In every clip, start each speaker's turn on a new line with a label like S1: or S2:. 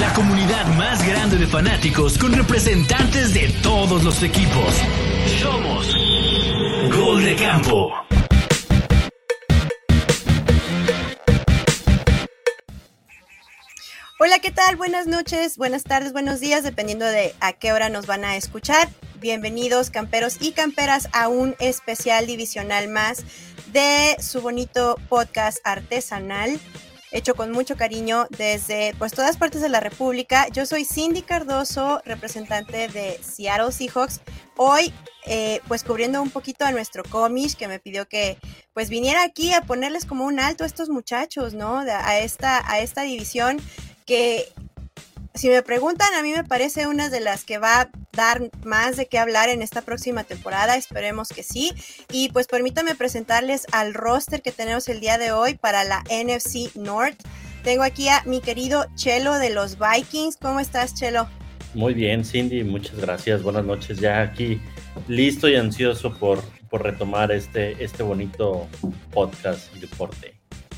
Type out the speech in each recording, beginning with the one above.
S1: La comunidad más grande de fanáticos con representantes de todos los equipos. Somos Gol de Campo.
S2: Hola, ¿qué tal? Buenas noches, buenas tardes, buenos días, dependiendo de a qué hora nos van a escuchar. Bienvenidos, camperos y camperas, a un especial divisional más de su bonito podcast artesanal hecho con mucho cariño desde pues todas partes de la República. Yo soy Cindy Cardoso, representante de Seattle Seahawks. Hoy eh, pues cubriendo un poquito a nuestro cómic que me pidió que pues viniera aquí a ponerles como un alto a estos muchachos, ¿no? A esta, a esta división que si me preguntan, a mí me parece una de las que va a dar más de qué hablar en esta próxima temporada. Esperemos que sí. Y pues permítame presentarles al roster que tenemos el día de hoy para la NFC North. Tengo aquí a mi querido Chelo de los Vikings. ¿Cómo estás, Chelo?
S3: Muy bien, Cindy. Muchas gracias. Buenas noches. Ya aquí listo y ansioso por, por retomar este, este bonito podcast deporte.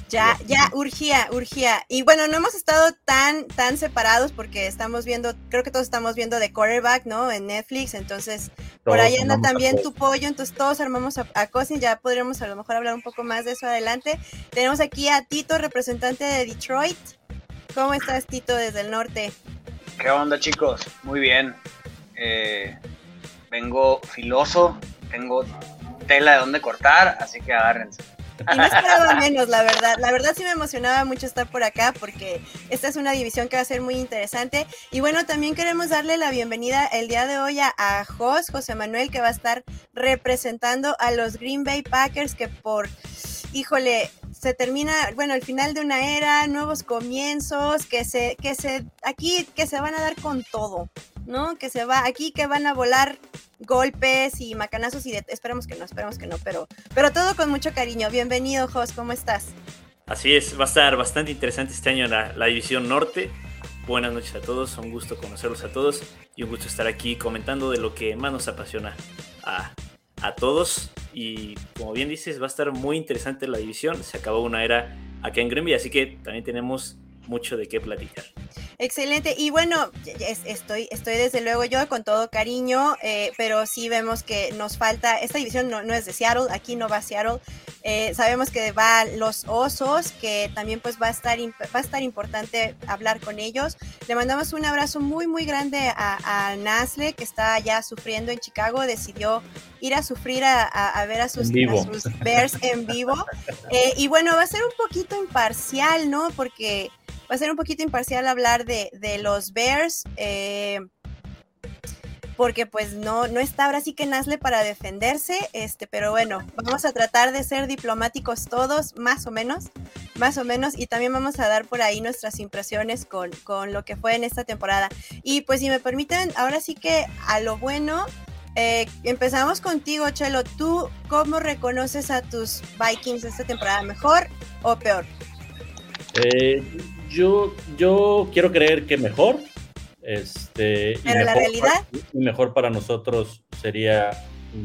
S2: Ya, ya, urgía, urgía. Y bueno, no hemos estado tan, tan separados porque estamos viendo, creo que todos estamos viendo de quarterback, ¿no? En Netflix, entonces por ahí anda también tu pollo, entonces todos armamos a, a Cousin, ya podríamos a lo mejor hablar un poco más de eso adelante. Tenemos aquí a Tito, representante de Detroit. ¿Cómo estás, Tito, desde el norte?
S4: ¿Qué onda, chicos? Muy bien. Eh, vengo filoso, tengo tela de dónde cortar, así que agárrense.
S2: Y no esperaba menos, la verdad. La verdad sí me emocionaba mucho estar por acá porque esta es una división que va a ser muy interesante. Y bueno, también queremos darle la bienvenida el día de hoy a, a Jos, José Manuel, que va a estar representando a los Green Bay Packers que por, híjole, se termina, bueno, el final de una era, nuevos comienzos, que se, que se, aquí que se van a dar con todo, ¿no? Que se va, aquí que van a volar golpes y macanazos y de, esperemos que no, esperemos que no, pero, pero todo con mucho cariño. Bienvenido, Jos, ¿cómo estás?
S5: Así es, va a estar bastante interesante este año la, la División Norte. Buenas noches a todos, un gusto conocerlos a todos y un gusto estar aquí comentando de lo que más nos apasiona a, a todos. Y como bien dices, va a estar muy interesante la división. Se acabó una era acá en Green así que también tenemos mucho de qué platicar.
S2: Excelente. Y bueno, estoy, estoy desde luego yo con todo cariño, eh, pero sí vemos que nos falta, esta división no, no, es de Seattle, aquí no va Seattle. Eh, sabemos que va los osos, que también pues va a estar va a estar importante hablar con ellos. Le mandamos un abrazo muy muy grande a, a Nasle, que está ya sufriendo en Chicago, decidió ir a sufrir a, a ver a sus, a sus, Bears en vivo. Eh, y bueno, va a ser un poquito imparcial, ¿no? Porque va a ser un poquito imparcial hablar de, de los Bears. Eh, porque pues no, no está ahora sí que Nasle para defenderse, este, pero bueno, vamos a tratar de ser diplomáticos todos, más o menos, más o menos, y también vamos a dar por ahí nuestras impresiones con, con lo que fue en esta temporada. Y pues si me permiten, ahora sí que a lo bueno, eh, empezamos contigo, Chelo, ¿tú cómo reconoces a tus Vikings esta temporada? ¿Mejor o peor?
S3: Eh, yo, yo quiero creer que mejor. Este,
S2: Pero la realidad.
S3: y mejor para nosotros sería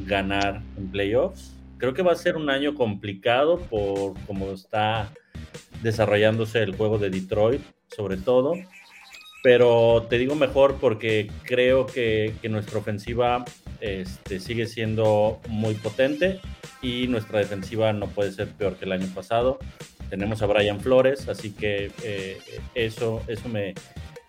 S3: ganar en playoffs. Creo que va a ser un año complicado por cómo está desarrollándose el juego de Detroit, sobre todo. Pero te digo mejor porque creo que, que nuestra ofensiva este, sigue siendo muy potente y nuestra defensiva no puede ser peor que el año pasado tenemos a Brian Flores, así que eh, eso, eso me,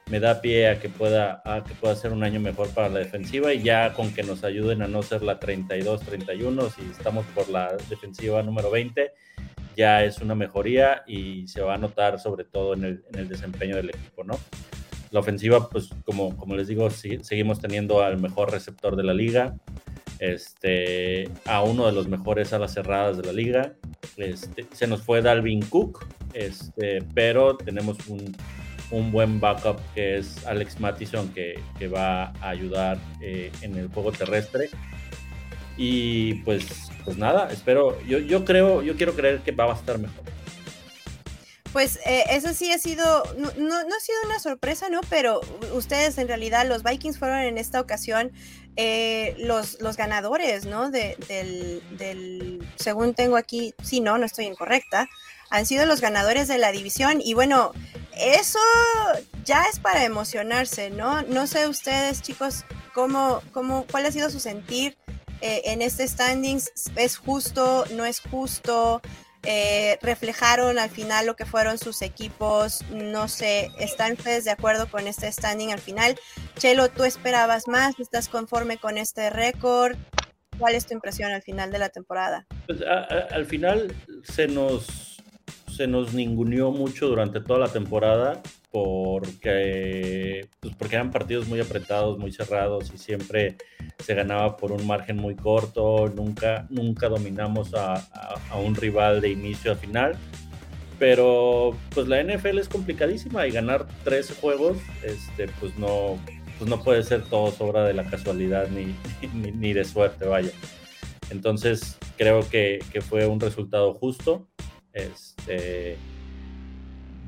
S3: me, da pie a que, pueda, a que pueda ser un año mejor para la defensiva y ya con que nos ayuden a no ser la 32-31, si estamos por la defensiva número 20, ya es una mejoría y se va a notar sobre todo en el, en el desempeño del equipo, ¿no? La ofensiva, pues como, como les digo, si, seguimos teniendo al mejor receptor de la liga, este, a uno de los mejores alas cerradas de la liga. Este, se nos fue Dalvin Cook, este, pero tenemos un, un, buen backup que es Alex Mattison que, que va a ayudar eh, en el juego terrestre. Y pues, pues nada, espero, yo, yo creo, yo quiero creer que va a estar mejor.
S2: Pues eh, eso sí ha sido, no, no, no, ha sido una sorpresa, ¿no? Pero ustedes en realidad, los Vikings fueron en esta ocasión eh, los, los ganadores, ¿no? De, del, del, según tengo aquí, sí, no, no estoy incorrecta. han sido los ganadores de la división y bueno, eso ya es para emocionarse, ¿no? No sé ustedes, chicos, cómo, cómo, cuál ha sido su sentir eh, en este standings. ¿Es justo? ¿No es justo? Eh, reflejaron al final lo que fueron sus equipos. No sé, ¿están ustedes de acuerdo con este standing al final? Chelo, ¿tú esperabas más? ¿Estás conforme con este récord? ¿Cuál es tu impresión al final de la temporada?
S3: Pues, al final se nos, se nos ninguneó mucho durante toda la temporada porque, pues porque eran partidos muy apretados, muy cerrados y siempre se ganaba por un margen muy corto, nunca, nunca dominamos a, a, un rival de inicio a final. Pero pues la NFL es complicadísima y ganar tres juegos, este, pues no, pues no puede ser todo obra de la casualidad ni, ni, de suerte, vaya. Entonces creo que, que, fue un resultado justo. Este,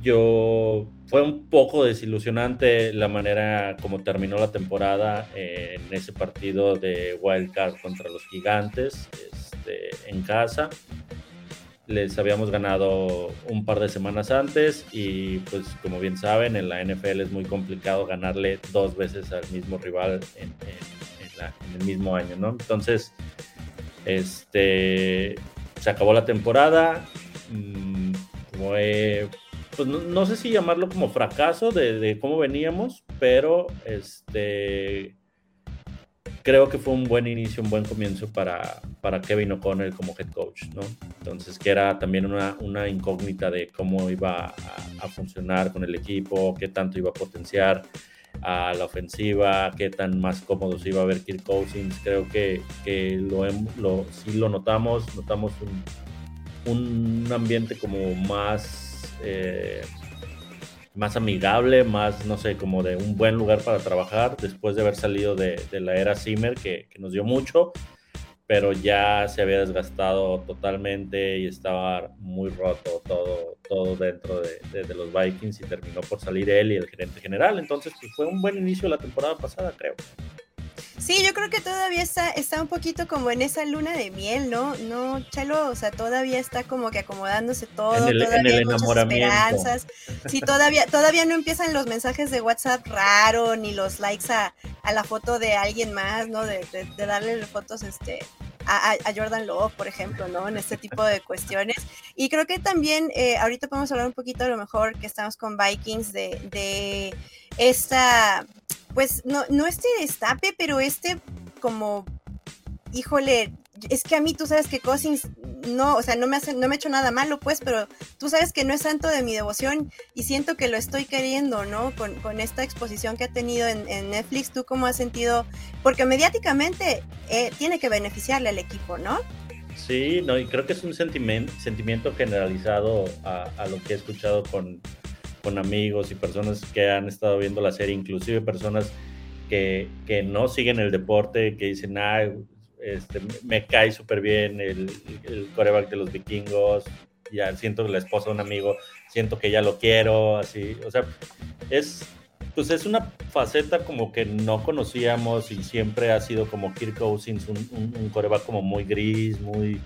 S3: yo fue un poco desilusionante la manera como terminó la temporada en ese partido de Wild Card contra los Gigantes este, en casa. Les habíamos ganado un par de semanas antes y pues como bien saben en la NFL es muy complicado ganarle dos veces al mismo rival en, el mismo año, ¿no? Entonces, este, se acabó la temporada, mm, fue pues no, sé si llamarlo como fracaso de, cómo veníamos, pero este creo que fue un buen inicio, un buen comienzo para, para Kevin O'Connell como head coach, ¿no? Entonces, que era también una, una incógnita de cómo iba a, funcionar con el equipo, qué tanto iba a potenciar a la ofensiva, qué tan más cómodos iba a ver Kirk Cousins. Creo que, que lo, lo, sí lo notamos, notamos un, un ambiente como más eh, más amigable, más, no sé, como de un buen lugar para trabajar después de haber salido de, la era Zimmer, que, nos dio mucho, pero ya se había desgastado totalmente y estaba muy roto todo, todo dentro de, de los Vikings y terminó por salir él y el gerente general. Entonces, pues fue un buen inicio la temporada pasada, creo.
S2: Sí, yo creo que todavía está, está un poquito como en esa luna de miel, ¿no? No, Chalo, o sea, todavía está como que acomodándose todo, todavía hay muchas esperanzas. Sí, todavía, todavía no empiezan los mensajes de WhatsApp raro, ni los likes a, la foto de alguien más, ¿no? De, darle fotos este, a, Jordan Love, por ejemplo, ¿no? En este tipo de cuestiones. Y creo que también, eh, ahorita podemos hablar un poquito a lo mejor que estamos con Vikings de, de esta pues no, no este destape, pero este como, híjole, es que a mí tú sabes que Cousins no, o sea, no me hace, no me ha hecho nada malo, pues, pero tú sabes que no es santo de mi devoción y siento que lo estoy queriendo, ¿no? Con, esta exposición que ha tenido en, Netflix, ¿tú cómo has sentido? Porque mediáticamente eh, tiene que beneficiarle al equipo, ¿no?
S3: Sí, no, y creo que es un sentimiento, generalizado a, a lo que he escuchado con, con amigos y personas que han estado viendo la serie, inclusive personas que, que no siguen el deporte, que dicen, ah, este, me cae súper bien el, el coreback de los vikingos, ya siento que la esposa de un amigo, siento que ya lo quiero, así, o sea, es, pues es una faceta como que no conocíamos y siempre ha sido como Kirk Cousins, un, un, un coreback como muy gris, muy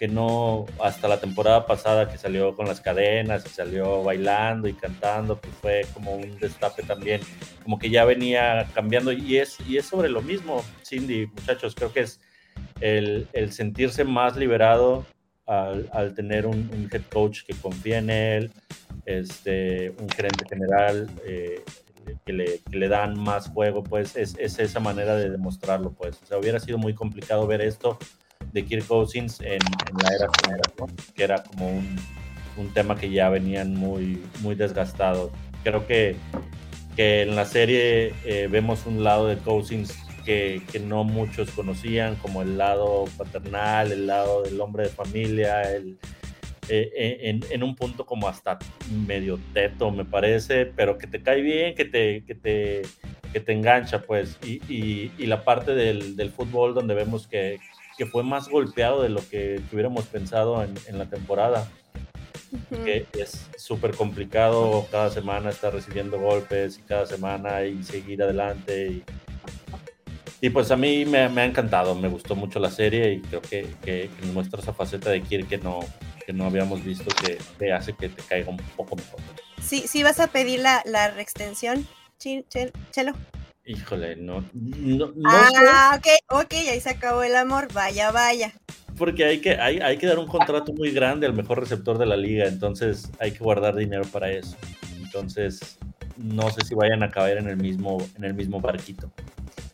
S3: que no, hasta la temporada pasada que salió con las cadenas y salió bailando y cantando, pues fue como un destape también, como que ya venía cambiando y es, y es sobre lo mismo, Cindy, muchachos, creo que es el, sentirse más liberado al, tener un, head coach que confía en él, este, un gerente general eh, que, le, dan más juego, pues es, es esa manera de demostrarlo, pues, o sea, hubiera sido muy complicado ver esto de Kirk Cousins en, la era que era como un, un, tema que ya venían muy, muy desgastados. Creo que, que en la serie eh, vemos un lado de Cousins que, que, no muchos conocían, como el lado paternal, el lado del hombre de familia, el, eh, eh, en, en, un punto como hasta medio teto, me parece, pero que te cae bien, que te, que te, que te engancha, pues. Y, y, y la parte del, del, fútbol donde vemos que, que fue más golpeado de lo que hubiéramos pensado en, la temporada. Que es súper complicado cada semana estar recibiendo golpes y cada semana y seguir adelante. Y, y pues a mí me, ha encantado, me gustó mucho la serie y creo que, que, muestra esa faceta de Kirk que no, que no habíamos visto que te hace que te caiga un poco mejor.
S2: Sí, sí vas a pedir la, la reextensión, Chelo.
S3: Híjole, no, no,
S2: ah, ok, ok, ahí se acabó el amor, vaya, vaya.
S3: Porque hay que, hay, hay que dar un contrato muy grande al mejor receptor de la liga, entonces hay que guardar dinero para eso. Entonces, no sé si vayan a caber en el mismo, en el mismo barquito.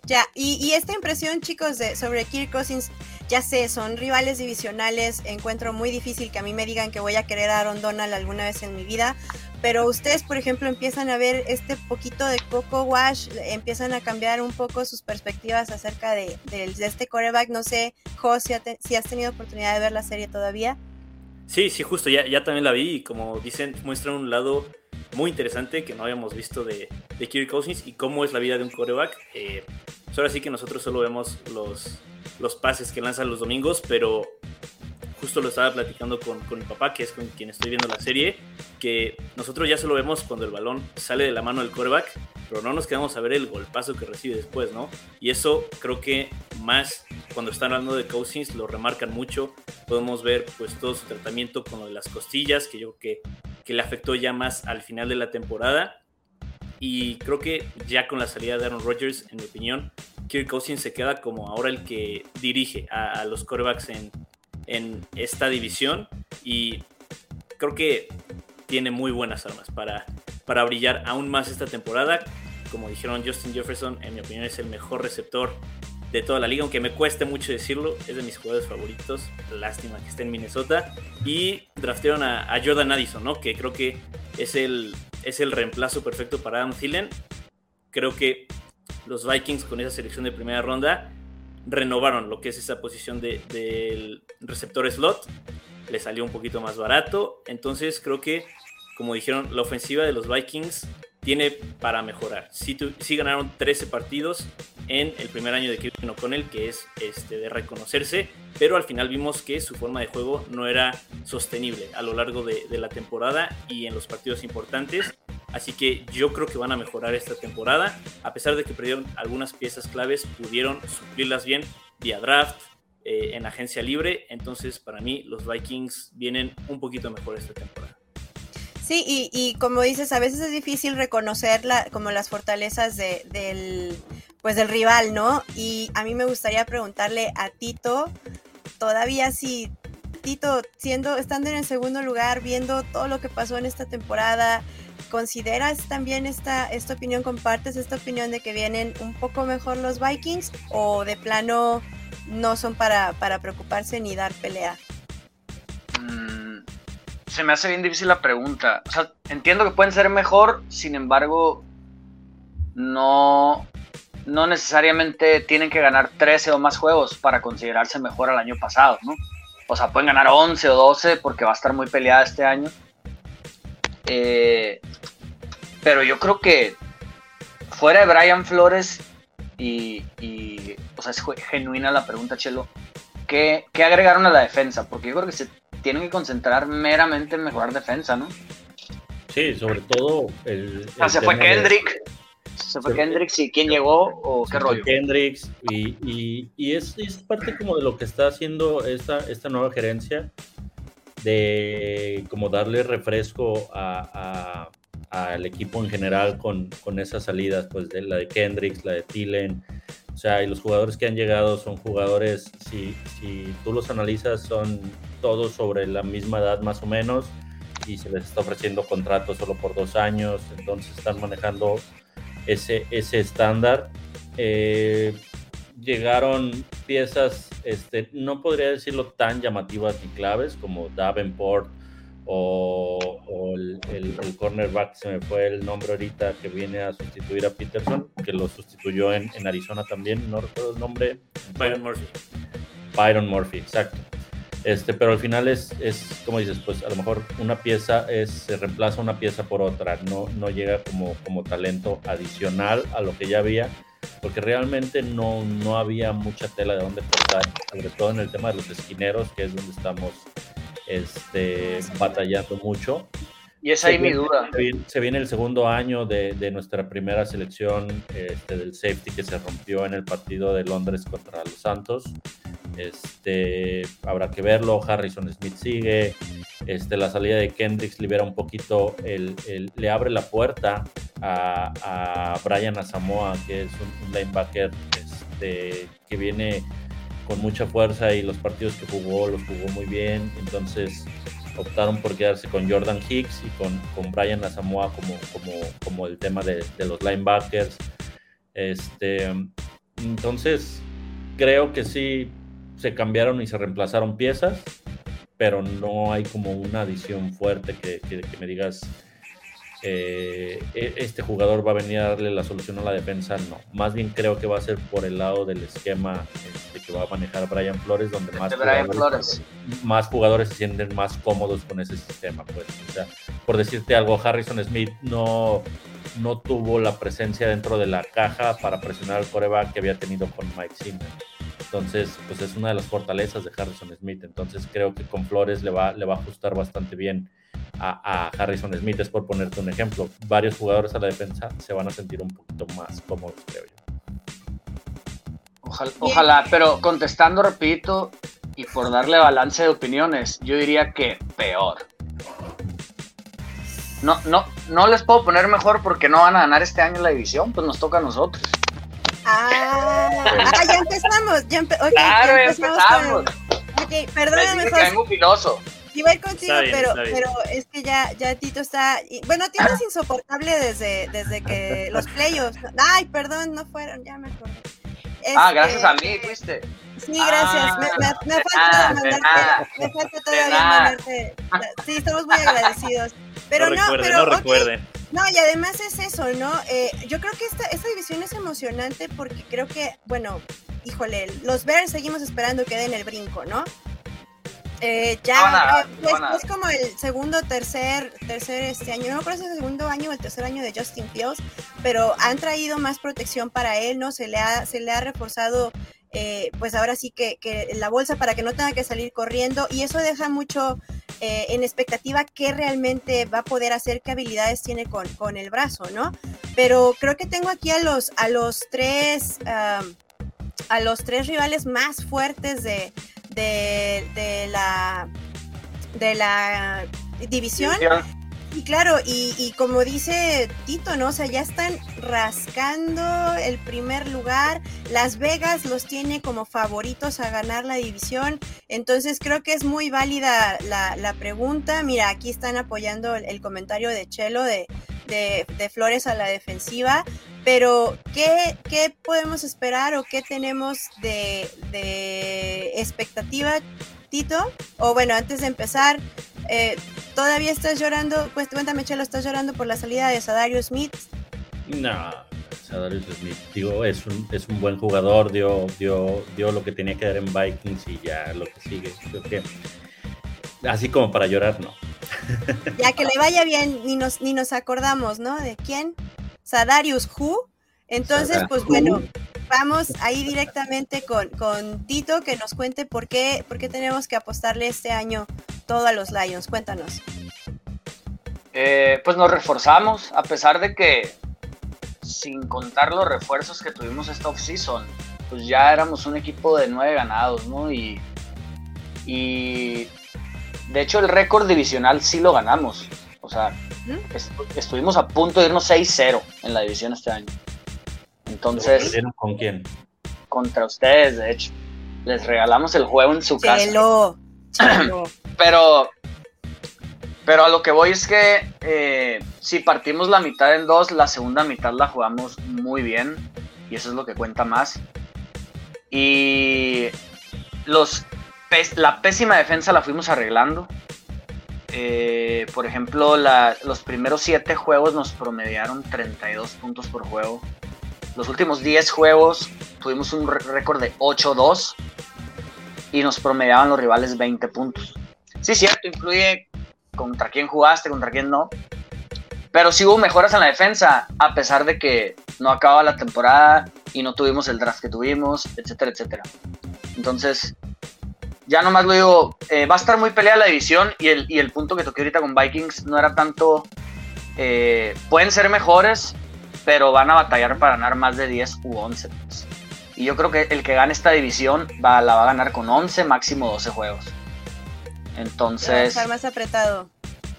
S2: Ya, y, esta impresión, chicos, de, sobre Kirk Cousins, ya sé, son rivales divisionales, encuentro muy difícil que a mí me digan que voy a querer a Aaron Donald alguna vez en mi vida, pero ustedes, por ejemplo, empiezan a ver este poquito de Coco Wash, empiezan a cambiar un poco sus perspectivas acerca de, este coreback, no sé, Jos, si, has tenido oportunidad de ver la serie todavía.
S5: Sí, sí, justo, ya, ya también la vi y como dicen, muestra un lado muy interesante que no habíamos visto de, de Kirk Cousins y cómo es la vida de un coreback. Eh, pues ahora sí que nosotros solo vemos los, los pases que lanzan los domingos, pero justo lo estaba platicando con, con, mi papá, que es con quien estoy viendo la serie, que nosotros ya solo vemos cuando el balón sale de la mano del coreback, pero no nos quedamos a ver el golpazo que recibe después, ¿no? Y eso creo que más cuando están hablando de Cousins lo remarcan mucho. Podemos ver pues todo su tratamiento con lo de las costillas, que yo creo que, que le afectó ya más al final de la temporada. Y creo que ya con la salida de Aaron Rodgers, en mi opinión, Kirk Cousins se queda como ahora el que dirige a, los corebacks en, en esta división y creo que tiene muy buenas armas para, para brillar aún más esta temporada. Como dijeron, Justin Jefferson, en mi opinión, es el mejor receptor de toda la liga, aunque me cueste mucho decirlo, es de mis jugadores favoritos. Lástima que esté en Minnesota. Y draftearon a, Jordan Addison, ¿no? Que creo que es el, es el reemplazo perfecto para Adam Thielen. Creo que los Vikings con esa selección de primera ronda renovaron lo que es esa posición del receptor slot. Le salió un poquito más barato. Entonces creo que, como dijeron, la ofensiva de los Vikings tiene para mejorar. Sí, ganaron 13 partidos en el primer año de Kevin O'Connell, que es este, de reconocerse, pero al final vimos que su forma de juego no era sostenible a lo largo de, de la temporada y en los partidos importantes. Así que yo creo que van a mejorar esta temporada. A pesar de que perdieron algunas piezas claves, pudieron suplirlas bien vía draft, eh, en agencia libre. Entonces, para mí, los Vikings vienen un poquito mejor esta temporada.
S2: Sí, y, como dices, a veces es difícil reconocer como las fortalezas del, pues del rival, ¿no? Y a mí me gustaría preguntarle a Tito, todavía si Tito, siendo, estando en el segundo lugar, viendo todo lo que pasó en esta temporada, ¿Consideras también esta, esta opinión, compartes esta opinión de que vienen un poco mejor los Vikings o de plano no son para, para preocuparse ni dar pelea?
S4: Mm, se me hace bien difícil la pregunta. O sea, entiendo que pueden ser mejor, sin embargo, no, no necesariamente tienen que ganar 13 o más juegos para considerarse mejor al año pasado, ¿no? O sea, pueden ganar 11 o 12 porque va a estar muy peleada este año. Eh, pero yo creo que fuera de Brian Flores y, o sea, es genuina la pregunta, Chelo, ¿qué, agregaron a la defensa? Porque yo creo que se tienen que concentrar meramente en mejorar defensa, ¿no?
S3: Sí, sobre todo el...
S4: Ah, se fue Kendrick. Se fue Kendricks y quién llegó o qué rollo.
S3: Kendricks y, y, es, es, parte como de lo que está haciendo esta, esta nueva gerencia de como darle refresco a, al equipo en general con, con, esas salidas, pues de la de Kendricks, la de Thielen, o sea, y los jugadores que han llegado son jugadores, si, si tú los analizas, son todos sobre la misma edad más o menos y se les está ofreciendo contratos solo por dos años, entonces están manejando ese, ese estándar. Eh, llegaron piezas, este, no podría decirlo tan llamativas ni claves como Davenport o, el, cornerback, se me fue el nombre ahorita, que viene a sustituir a Peterson, que lo sustituyó en, Arizona también, no recuerdo el nombre.
S5: Byron Murphy.
S3: Byron Murphy, exacto. Este, pero al final es, es, como dices, pues a lo mejor una pieza es, se reemplaza una pieza por otra, no, no llega como, como talento adicional a lo que ya había porque realmente no, no había mucha tela de dónde cortar, sobre todo en el tema de los esquineros, que es donde estamos este, batallando mucho.
S4: Y esa es mi duda.
S3: Se viene, el segundo año de, de nuestra primera selección este, del safety que se rompió en el partido de Londres contra los Santos. Este, habrá que verlo. Harrison Smith sigue. Este, la salida de Kendricks libera un poquito, el, le abre la puerta a, a Brian Asamoah, que es un, linebacker este, que viene con mucha fuerza y los partidos que jugó los jugó muy bien. Entonces optaron por quedarse con Jordan Hicks y con, con Brian Asamoah como, como, como el tema de, de, los linebackers. Este, entonces, creo que sí se cambiaron y se reemplazaron piezas, pero no hay como una adición fuerte que, que, me digas, eh, e, este jugador va a venir a darle la solución a la defensa, no. Más bien creo que va a ser por el lado del esquema este, que va a manejar Brian Flores, donde más jugadores, más jugadores se sienten más cómodos con ese sistema. Pues. O sea, por decirte algo, Harrison Smith no, no tuvo la presencia dentro de la caja para presionar al coreback que había tenido con Mike Zimmer. Entonces, pues es una de las fortalezas de Harrison Smith. Entonces creo que con Flores le va, le va a ajustar bastante bien a, Harrison Smith. Es por ponerte un ejemplo. Varios jugadores a la defensa se van a sentir un poquito más cómodos, creo yo.
S4: Ojalá, ojalá, pero contestando, repito, y por darle balance de opiniones, yo diría que peor. No, no, no les puedo poner mejor porque no van a ganar este año la división, pues nos toca a nosotros.
S2: Ah, ah ya empezamos. Ya,
S4: okay, claro,
S2: ya
S4: empezamos.
S2: Ok, perdóname,
S4: José. un filoso.
S2: Iba a ir contigo, pero, pero es que ya, ya Tito está. Bueno, Tito es insoportable desde, desde que los playoffs. Ay, perdón, no fueron, ya me acordé.
S4: ah, gracias a mí, fuiste.
S2: Sí, gracias. me, me, me, falta mandarte, me falta todavía mandarte. Sí, estamos muy agradecidos. Pero no, pero.
S5: No recuerden.
S2: No, y además es eso, ¿no? Eh, yo creo que esta, esta división es emocionante porque creo que, bueno, híjole, los Bears seguimos esperando que den el brinco, ¿no? Eh, ya eh, es, como el segundo, tercer, tercer este año, no creo si es el segundo año o el tercer año de Justin Fields, pero han traído más protección para él, ¿no? Se le ha, se le ha reforzado eh, pues ahora sí que, la bolsa para que no tenga que salir corriendo y eso deja mucho eh, en expectativa qué realmente va a poder hacer, qué habilidades tiene con, con el brazo, ¿no? Pero creo que tengo aquí a los, a los tres, a los tres rivales más fuertes de, de, la, de la división. Y claro, y, como dice Tito, ¿no? O sea, ya están rascando el primer lugar. Las Vegas los tiene como favoritos a ganar la división. Entonces creo que es muy válida la, pregunta. Mira, aquí están apoyando el, comentario de Chelo de, de, Flores a la defensiva. Pero, ¿qué, ¿qué, podemos esperar o qué tenemos de, de expectativa, Tito? O bueno, antes de empezar, eh, ¿Todavía estás llorando? Pues cuéntame, Chelo, ¿estás llorando por la salida de Sadario Smith?
S3: No, Sadario Smith, digo, es un, es un buen jugador, dio, dio, dio lo que tenía que dar en Vikings y ya lo que sigue. Creo que así como para llorar, no.
S2: Ya que le vaya bien, ni nos, ni nos acordamos, ¿no? ¿De quién? Sadarius Who. Entonces, pues bueno, vamos ahí directamente con, con Tito que nos cuente por qué, por qué tenemos que apostarle este año todo a los Lions. Cuéntanos.
S4: Eh, pues nos reforzamos, a pesar de que sin contar los refuerzos que tuvimos esta offseason, pues ya éramos un equipo de nueve ganados, ¿no? Y, y de hecho el récord divisional sí lo ganamos. O sea, estuvimos a punto de irnos 6-0 en la división este año. Entonces.
S3: ¿Con quién?
S4: Contra ustedes, de hecho. Les regalamos el juego en su casa. pero, pero a lo que voy es que eh, si partimos la mitad en dos, la segunda mitad la jugamos muy bien y eso es lo que cuenta más. Y los, la pésima defensa la fuimos arreglando. Eh, por ejemplo, los primeros siete juegos nos promediaron 32 puntos por juego. Los últimos 10 juegos tuvimos un récord de 8-2 y nos promediaban los rivales 20 puntos. Sí, cierto, influye contra quién jugaste, contra quién no. Pero sí hubo mejoras en la defensa, a pesar de que no acababa la temporada y no tuvimos el draft que tuvimos, etcétera, etcétera. Entonces, ya nomás lo digo, eh, va a estar muy peleada la división y el, y el punto que toqué ahorita con Vikings no era tanto, eh, pueden ser mejores, pero van a batallar para ganar más de 10 u 11. pues. Y yo creo que el que gane esta división va, la va a ganar con 11, máximo 12 juegos.
S2: Va a
S4: Entonces,
S2: estar más apretado.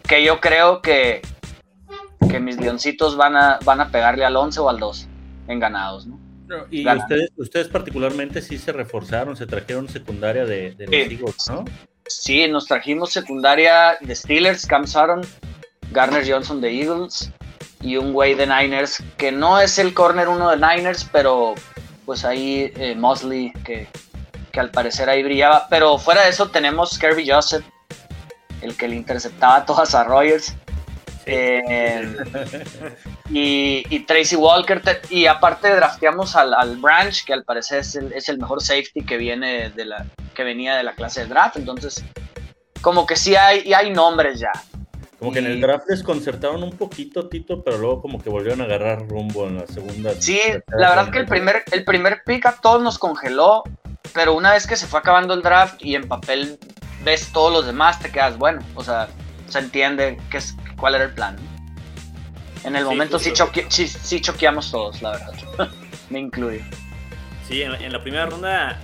S4: que yo creo que, que mis leoncitos van a, van a pegarle al 11 o al 12 en ganados, ¿no?
S3: Y
S4: Ganan.
S3: ustedes, ustedes particularmente sí se reforzaron, se trajeron secundaria de, de los
S4: Sí.
S3: Eagles, ¿no?
S4: Sí, nos trajimos secundaria de Steelers, Cam Sutton, Garner Johnson de Eagles y un güey de Niners que no es el corner uno de Niners, pero pues ahí eh, Mosley que, que al parecer ahí brillaba. Pero fuera de eso tenemos Kirby Joseph, el que le interceptaba todas a Rogers. Eh, y, y Tracy Walker. y aparte drafteamos al, al Branch, que al parecer es el, es el mejor safety que viene de la que venía de la clase de draft. Entonces, como que sí hay, y hay nombres ya.
S3: Como que en el draft desconcertaron un poquito, Tito, pero luego como que volvieron a agarrar rumbo en la segunda.
S4: Sí,
S3: tercera
S4: la verdad
S3: ronda.
S4: que el primer, el primer pick a todos nos congeló, pero una vez que se fue acabando el draft y en papel ves todos los demás, te quedas bueno. O sea, se entiende qué es, cuál era el plan. En el
S5: Sí,
S4: momento sí, choque- sí, sí choqueamos todos, la verdad. Me incluyo.
S5: Sí, en, en la primera ronda,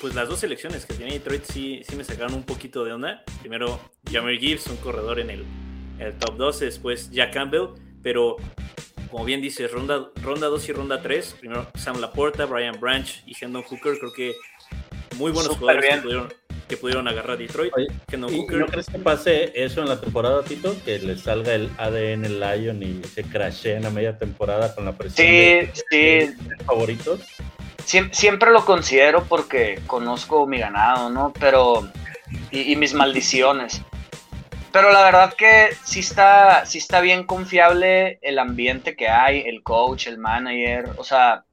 S5: pues las dos selecciones que tenía Detroit sí, sí me sacaron un poquito de onda. Primero, Jammer Gibbs, un corredor en el, el top 12, después Jack Campbell, pero como bien dices, ronda, ronda 2 y ronda 3, primero Sam Laporta, Brian Branch y Hendon Hooker, creo que muy buenos jugadores que pudieron, que pudieron agarrar a Detroit.
S3: Oye,
S5: Hendon
S3: ¿Y, y
S5: Hooker,
S3: no crees que pase eso en la temporada, Tito? Que le salga el ADN Lion y se crasheen a media temporada con la presión
S4: Sí,
S3: de,
S4: sí,
S3: de sus favoritos.
S4: Siem- siempre lo considero porque conozco mi ganado, ¿no? Pero. Y, y mis maldiciones. Pero la verdad que sí está, sí está bien confiable el ambiente que hay, el coach, el manager. O sea,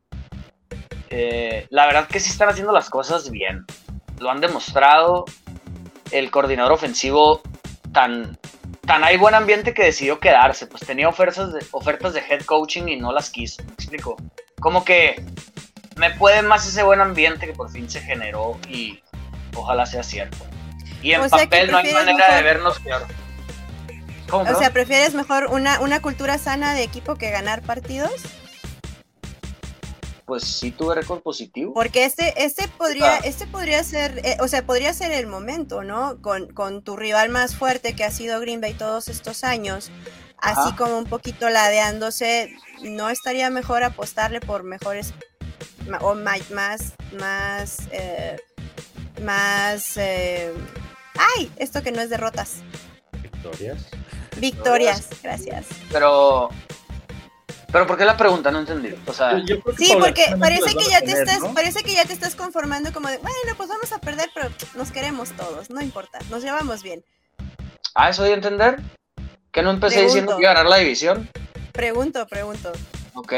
S4: eh, la verdad que sí están haciendo las cosas bien. Lo han demostrado. El coordinador ofensivo tan, tan hay buen ambiente que decidió quedarse. Pues tenía ofertas de, ofertas de head coaching y no las quiso. ¿Me explico? Como que me puede más ese buen ambiente que por fin se generó y ojalá sea cierto. Y en
S2: O
S4: papel no hay
S2: prefieres
S4: manera de
S2: mejor-
S4: vernos peor. ¿Cómo,
S2: O sea, ¿prefieres mejor una, una cultura sana de equipo que ganar partidos?
S4: pues sí tuve récord positivo.
S2: Porque este, este podría,
S4: Ah.
S2: este podría ser, eh, o sea, podría ser el momento, ¿no? Con, con tu rival más fuerte que ha sido Green Bay todos estos años, así como un poquito ladeándose, ¿no estaría mejor apostarle por mejores o más, más, eh, más, eh, ay, esto que no es derrotas,
S3: Victorias.
S2: victorias, gracias.
S4: Pero. Pero ¿por qué la pregunta? No entendí. O sea,
S3: Yo- yo
S2: Sí, porque parece que ya te estás,
S3: ¿no?
S2: parece que ya te estás conformando como de, bueno, pues vamos a perder, pero nos queremos todos, no importa, nos llevamos bien.
S4: ¿a eso de entender? ¿Que no empecé
S2: Pregunto.
S4: diciendo que iba a ganar la división?
S2: Pregunto, pregunto.
S4: Ok.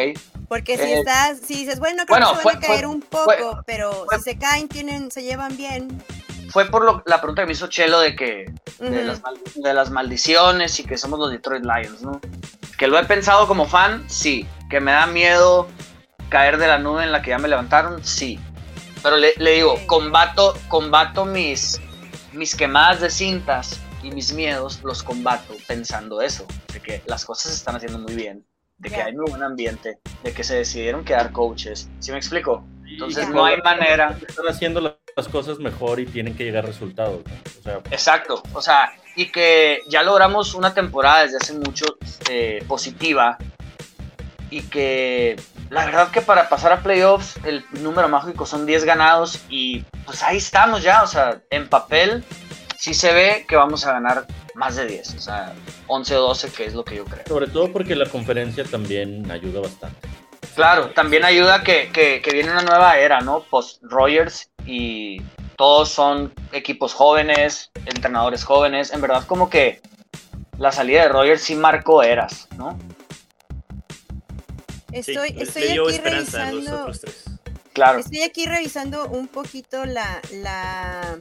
S2: Porque si
S4: Eh,
S2: estás, si dices, bueno, creo
S4: bueno,
S2: que se
S4: fue-
S2: van a caer
S4: fue-
S2: un poco,
S4: fue-
S2: pero
S4: fue-
S2: si se caen, tienen, se llevan bien.
S4: Fue por lo- la pregunta que me hizo Chelo de que de, las, mal- de las maldiciones y que somos los Detroit Lions, ¿no? Que lo he pensado como fan, sí. Que me da miedo caer de la nube en la que ya me levantaron, sí. Pero le, le digo, combato, combato mis, mis quemadas de cintas y mis miedos, los combato pensando eso, de que las cosas se están haciendo muy bien, de que hay muy buen ambiente, de que se decidieron quedar coaches. ¿Sí me explico? Entonces no hay manera.
S3: Están haciendo la- las cosas mejor y tienen que llegar resultados, ¿no? O sea,
S4: Exacto, o sea, y que ya logramos una temporada desde hace mucho eh, positiva y que la verdad que para pasar a playoffs el número mágico son 10 ganados y pues ahí estamos ya, o sea, en papel sí se ve que vamos a ganar más de 10, o sea, 11 o 12 que es lo que yo creo.
S3: sobre todo porque la conferencia también ayuda bastante.
S4: Claro, también ayuda que, que, que viene una nueva era, ¿no? Post Rogers y todos son equipos jóvenes, entrenadores jóvenes. En verdad, como que la salida de Rogers sí marcó eras, ¿no?
S5: Sí,
S2: Estoy,
S5: le-
S2: estoy aquí revisando.
S4: Claro.
S2: Estoy aquí revisando un poquito la, la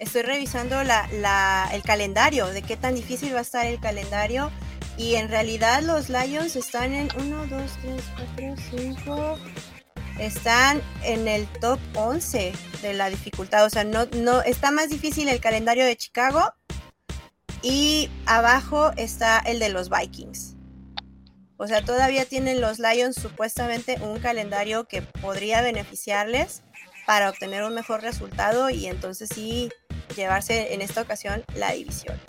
S2: estoy revisando la, la, el calendario, de qué tan difícil va a estar el calendario. Y en realidad los Lions están en 1, 2, 3, 4, 5. Están en el top 11 de la dificultad. O sea, no, no está más difícil el calendario de Chicago y abajo está el de los Vikings. O sea, todavía tienen los Lions supuestamente un calendario que podría beneficiarles para obtener un mejor resultado y entonces sí llevarse en esta ocasión la división.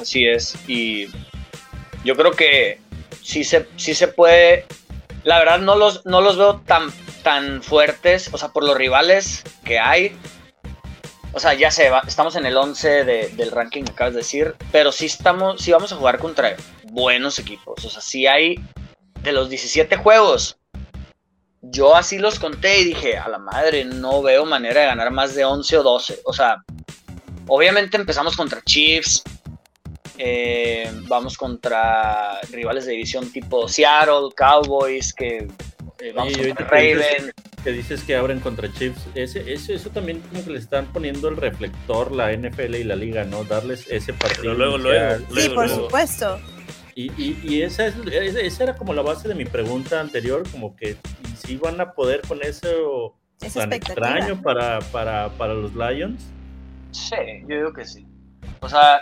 S4: Así es, y yo creo que sí se, sí se puede, la verdad no los, no los veo tan, tan fuertes, o sea, por los rivales que hay, o sea, ya sé, estamos en el 11 del ranking que acabas de decir, pero sí, estamos, sí vamos a jugar contra buenos equipos, o sea, sí hay de los 17 juegos, yo así los conté y dije, a la madre, no veo manera de ganar más de 11 o 12. O sea, obviamente empezamos contra Chiefs, eh, vamos contra rivales de división tipo Seattle, Cowboys, que eh, vamos contra Raven.
S3: Que dices que abren contra Chiefs, ese, eso también como que le están poniendo el reflector la NFL y la liga, ¿no? Darles ese partido.
S5: luego, luego,
S2: Sí, por supuesto.
S3: Y, y, esa, es, esa era como la base de mi pregunta anterior, como que si van a poder con eso tan extraño para, para, para, los Lions.
S4: Sí, yo digo que sí. O sea,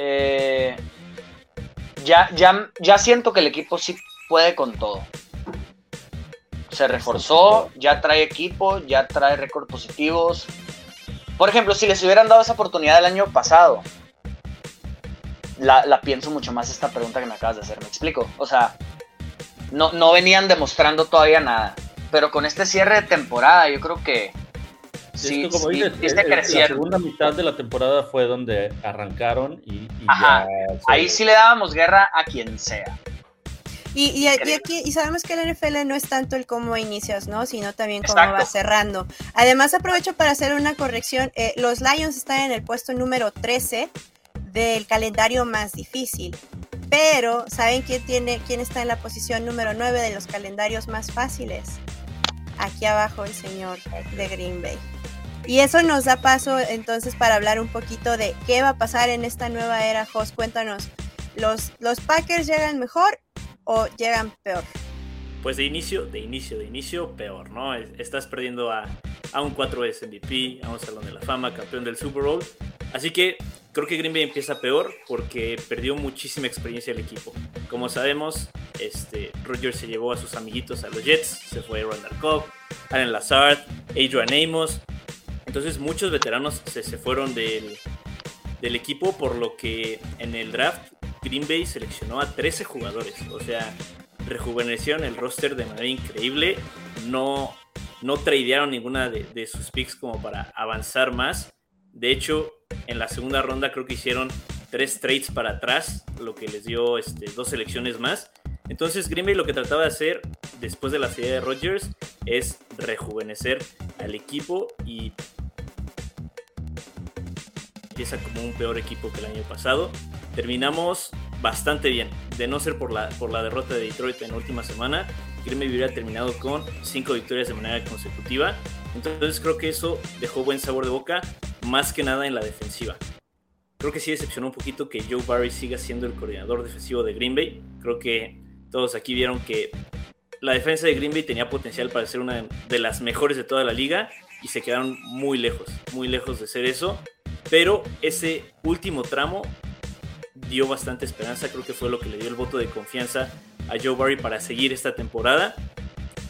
S4: eh, ya, ya, ya siento que el equipo sí puede con todo. Se reforzó, ya trae equipo, ya trae récords positivos. Por ejemplo, si les hubieran dado esa oportunidad el año pasado, la, pienso mucho más esta pregunta que me acabas de hacer, me explico. O sea, no, no venían demostrando todavía nada. Pero con este cierre de temporada, yo creo que
S3: sí, como dices, la segunda mitad de la temporada fue donde arrancaron y,
S4: ahí sí le dábamos guerra a quien sea.
S2: Y, aquí, y sabemos que el NFL no es tanto el cómo inicias, ¿no? Sino también cómo va cerrando. Además, aprovecho para hacer una corrección. Eh, los Lions están en el puesto número 13 del calendario más difícil. Pero, ¿saben quién, tiene, quién está en la posición número 9 de los calendarios más fáciles? Aquí abajo el señor de Green Bay. Y eso nos da paso entonces para hablar un poquito de qué va a pasar en esta nueva era. Jos, cuéntanos, ¿los, los Packers llegan mejor o llegan peor?
S5: Pues de inicio, de inicio, de inicio, peor, ¿no? Estás perdiendo a, a un 4S MVP, a un Salón de la Fama, campeón del Super Bowl. Así que creo que Green Bay empieza peor porque perdió muchísima experiencia el equipo. Como sabemos, este, Rodgers se llevó a sus amiguitos a los Jets, se fue Randall Cobb, Allen Lazard, Adrian Amos. Entonces muchos veteranos se, se fueron del, del equipo, por lo que en el draft Green Bay seleccionó a 13 jugadores. O sea, rejuvenecieron el roster de manera increíble. No, no tradearon ninguna de, de sus picks como para avanzar más. De hecho, en la segunda ronda creo que hicieron tres trades para atrás, lo que les dio este, dos selecciones más. Entonces Green Bay lo que trataba de hacer después de la salida de Rodgers es rejuvenecer al equipo y empieza como un peor equipo que el año pasado. Terminamos bastante bien, de no ser por la, por la derrota de Detroit en la última semana, Green Bay hubiera terminado con cinco victorias de manera consecutiva. Entonces creo que eso dejó buen sabor de boca más que nada en la defensiva. Creo que sí decepcionó un poquito que Joe Barry siga siendo el coordinador defensivo de Green Bay. Creo que todos aquí vieron que la defensa de Green Bay tenía potencial para ser una de las mejores de toda la liga y se quedaron muy lejos, muy lejos de ser eso. Pero ese último tramo dio bastante esperanza, creo que fue lo que le dio el voto de confianza a Joe Barry para seguir esta temporada.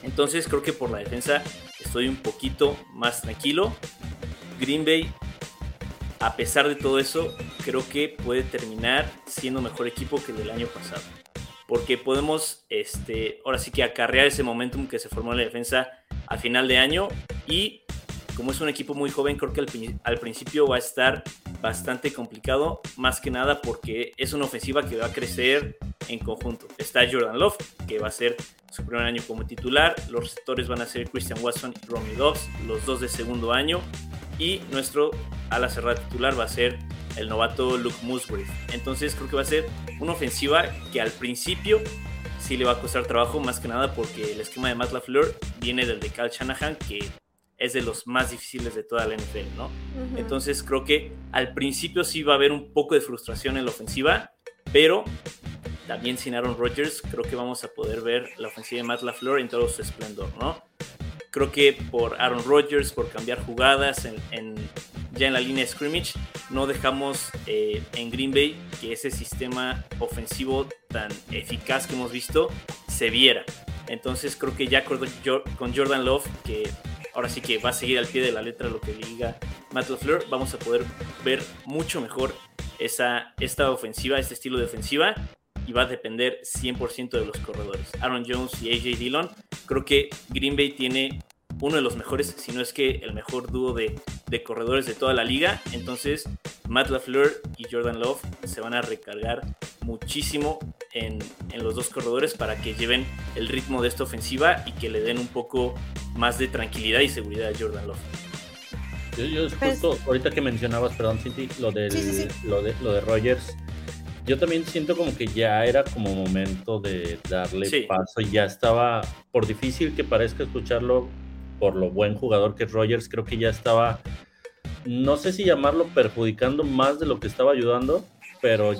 S5: Entonces creo que por la defensa estoy un poquito más tranquilo. Green Bay a pesar de todo eso, creo que puede terminar siendo mejor equipo que el del año pasado. Porque podemos, este, ahora sí que acarrear ese momentum que se formó en la defensa a final de año. Y como es un equipo muy joven, creo que al, al principio va a estar bastante complicado. Más que nada porque es una ofensiva que va a crecer en conjunto. Está Jordan Love, que va a ser su primer año como titular. Los receptores van a ser Christian Watson y Romney Dobbs, los dos de segundo año. Y nuestro ala cerrada titular va a ser el novato Luke Musgrave. Entonces creo que va a ser una ofensiva que al principio sí le va a costar trabajo, más que nada porque el esquema de Matt LaFleur viene del de Cal Shanahan, que es de los más difíciles de toda la NFL, ¿no? Entonces creo que al principio sí va a haber un poco de frustración en la ofensiva, pero también sin Aaron Rodgers, creo que vamos a poder ver la ofensiva de Matt LaFleur en todo su esplendor, ¿no? Creo que por Aaron Rodgers, por cambiar jugadas en, ya en la línea de scrimmage, no dejamos eh, en Green Bay que ese sistema ofensivo tan eficaz que hemos visto se viera. Entonces creo que ya con Jordan Love, que ahora sí que va a seguir al pie de la letra lo que diga Matt LaFleur, vamos a poder ver mucho mejor esa, esta ofensiva, este estilo de ofensiva y va a depender 100% de los corredores. Aaron Jones y AJ Dillon, creo que Green Bay tiene uno de los mejores, si no es que el mejor dúo de, corredores de toda la liga. Entonces, Matt LaFleur y Jordan Love se van a recargar muchísimo en, los dos corredores para que lleven el ritmo de esta ofensiva y que le den un poco más de tranquilidad y seguridad a Jordan Love.
S3: Yo, pues justo ahorita que mencionabas, perdón, Cindy, lo, del, Lo, de, lo de Rogers yo también siento como que ya era como momento de darle paso. Ya estaba, por difícil que parezca escucharlo, por lo buen jugador que es Rogers, creo que ya estaba, no sé si llamarlo perjudicando más de lo que estaba ayudando, pero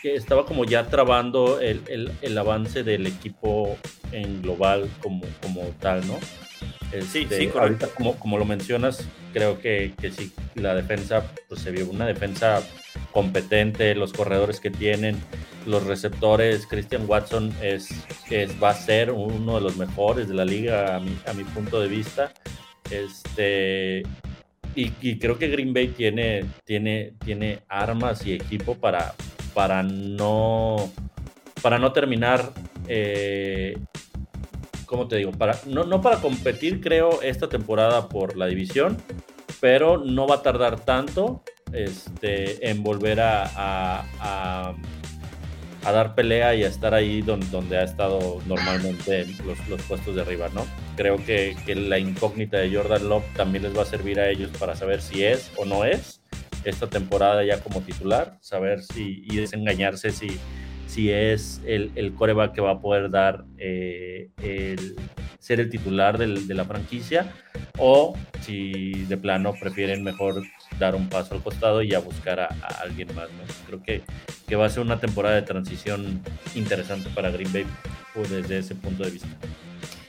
S3: que estaba como ya trabando el, el, avance del equipo en global como, como tal, ¿no?
S5: Sí, sí,
S3: este, ahorita como, como lo mencionas, creo que, que sí, la defensa, pues se vio una defensa competente, los corredores que tienen, los receptores, Christian Watson es, es, va a ser uno de los mejores de la liga a mi, a mi punto de vista. Este, y, creo que Green Bay tiene, tiene, tiene armas y equipo para, para, no, para no terminar, eh, ¿cómo te digo? No, no para competir, creo, esta temporada por la división, pero no va a tardar tanto este, en volver a, a, dar pelea y a estar ahí donde, donde ha estado normalmente los, los, puestos de arriba, ¿no? Creo que, que, la incógnita de Jordan Love también les va a servir a ellos para saber si es o no es esta temporada ya como titular, saber si y desengañarse si, si es el, el coreback que va a poder dar eh, el, ser el titular del, de la franquicia o si de plano prefieren mejor dar un paso al costado y a buscar a, alguien más. ¿no? Creo que, que, va a ser una temporada de transición interesante para Green Bay pues, desde ese punto de vista.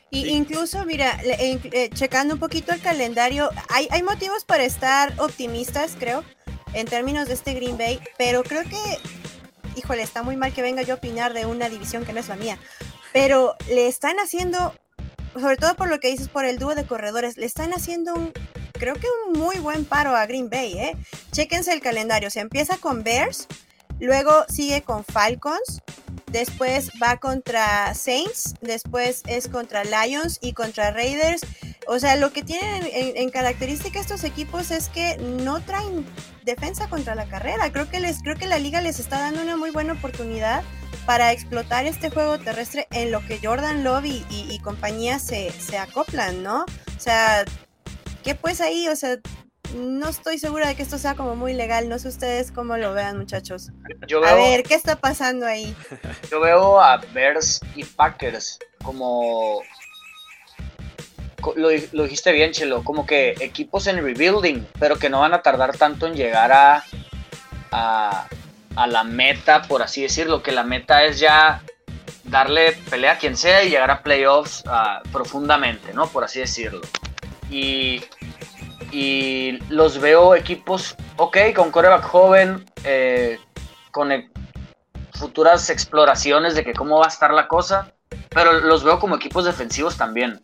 S2: Y incluso, mira, eh, checando un poquito el calendario, hay, hay motivos para estar optimistas, creo, en términos de este Green Bay, pero creo que, híjole, está muy mal que venga yo a opinar de una división que no es la mía, pero le están haciendo, sobre todo por lo que dices, por el dúo de corredores, le están haciendo un creo que un muy buen paro a Green Bay, ¿eh? Chéquense el calendario, se empieza con Bears, luego sigue con Falcons, después va contra Saints, después es contra Lions y contra Raiders. O sea, lo que tienen en, característica estos equipos es que no traen defensa contra la carrera. Creo que les, creo que la liga les está dando una muy buena oportunidad para explotar este juego terrestre en lo que Jordan Love y, y compañía se, se acoplan, ¿no? O sea, que pues ahí, o sea, no estoy segura de que esto sea como muy legal. No sé ustedes cómo lo vean, muchachos. a ver, ¿qué está pasando ahí?
S4: Yo veo a Bears y Packers como. Lo, dijiste bien, Chelo, como que equipos en rebuilding, pero que no van a tardar tanto en llegar a, a, la meta, por así decirlo, que la meta es ya darle pelea a quien sea y llegar a playoffs ah, profundamente, ¿no? Por así decirlo. Y, y los veo equipos, ok, con coreback joven, eh, con e, futuras exploraciones de que cómo va a estar la cosa, pero los veo como equipos defensivos también.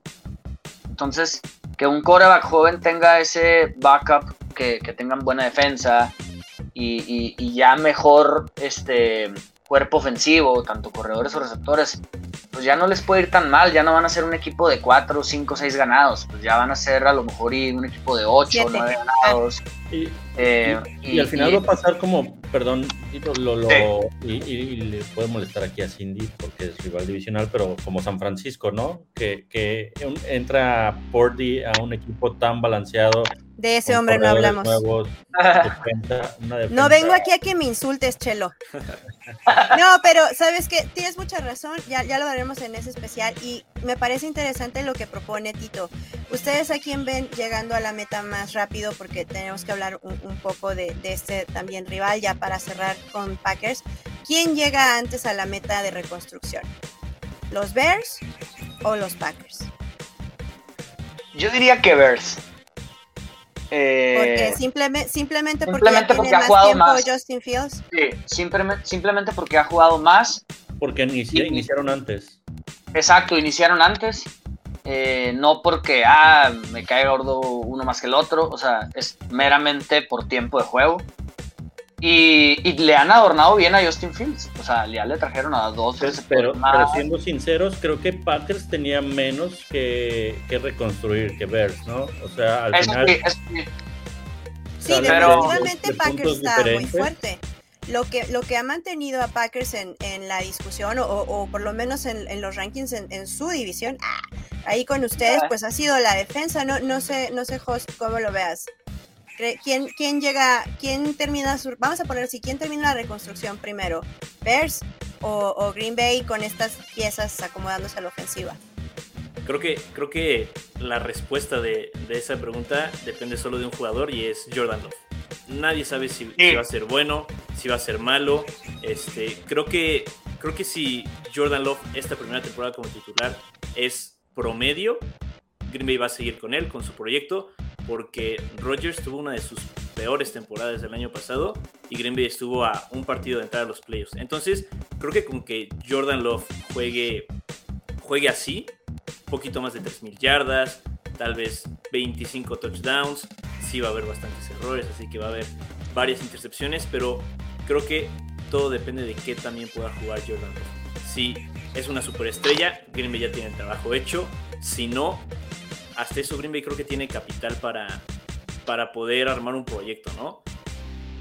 S4: Entonces, que un coreback joven tenga ese backup, que, tengan buena defensa y, y, ya mejor este cuerpo ofensivo, tanto corredores o receptores, pues ya no les puede ir tan mal, ya no van a ser un equipo de 4, 5, 6 ganados, pues ya van a ser a lo mejor un equipo de 8, 9 ganados.
S3: Eh, y, al final va a pasar como, perdón, lo, lo, y, le puede molestar aquí a Cindy porque es rival divisional, pero como San Francisco, ¿no? Que, que entra Porty a un equipo tan balanceado
S2: de ese hombre no hablamos. No vengo aquí a que me insultes, Chelo. No, pero sabes que tienes mucha razón, ya, ya lo veremos en ese especial y me parece interesante lo que propone Tito. Ustedes a quién ven llegando a la meta más rápido porque tenemos que hablar un, poco de, de, este también rival ya para cerrar con Packers. ¿quién llega antes a la meta de reconstrucción? ¿Los Bears o los Packers?
S4: Yo diría que Bears.
S2: Eh, porque simplemente, simplemente,
S4: porque, ha jugado más
S2: Justin Fields.
S4: Sí, simplemente, simplemente porque ha jugado más.
S3: Porque iniciaron antes.
S4: Exacto, iniciaron antes. Eh, no porque ah, me cae gordo uno más que el otro, o sea, es meramente por tiempo de juego. Y, le han adornado bien a Justin Fields. O sea, ya le trajeron a dos
S3: pues, pero, pero, siendo sinceros, creo que Packers tenía menos que, reconstruir que Bears, ¿no? O sea, al final.
S2: Sí, definitivamente Packers está muy fuerte. Lo que, lo que ha mantenido a Packers en, la discusión, o, por lo menos en, los rankings en, su división, ah, ahí con ustedes, ah. pues ha sido la defensa. No, no sé, no sé, Host, cómo lo veas. ¿Quién, quién llega, quién termina su, vamos a poner así, quién termina la reconstrucción primero? ¿Bears o, Green Bay con estas piezas acomodándose a la ofensiva?
S5: Creo que, creo que la respuesta de, esa pregunta depende solo de un jugador y es Jordan Love. Nadie sabe si, va a ser bueno, si va a ser malo. Este, creo que creo que si Jordan Love esta primera temporada como titular es promedio, Green Bay va a seguir con él, con su proyecto, porque Rodgers tuvo una de sus peores temporadas del año pasado y Green Bay estuvo a un partido de entrar a los playoffs. Entonces, creo que con que Jordan Love juegue, juegue así, un poquito más de 3.000 yardas, tal vez 25 touchdowns, sí va a haber bastantes errores, así que va a haber varias intercepciones, pero creo que todo depende de qué también pueda jugar Jordan Love. Si es una superestrella, Green Bay ya tiene el trabajo hecho. Si no, hasta eso Green Bay creo que tiene capital para, para poder armar un proyecto, ¿no?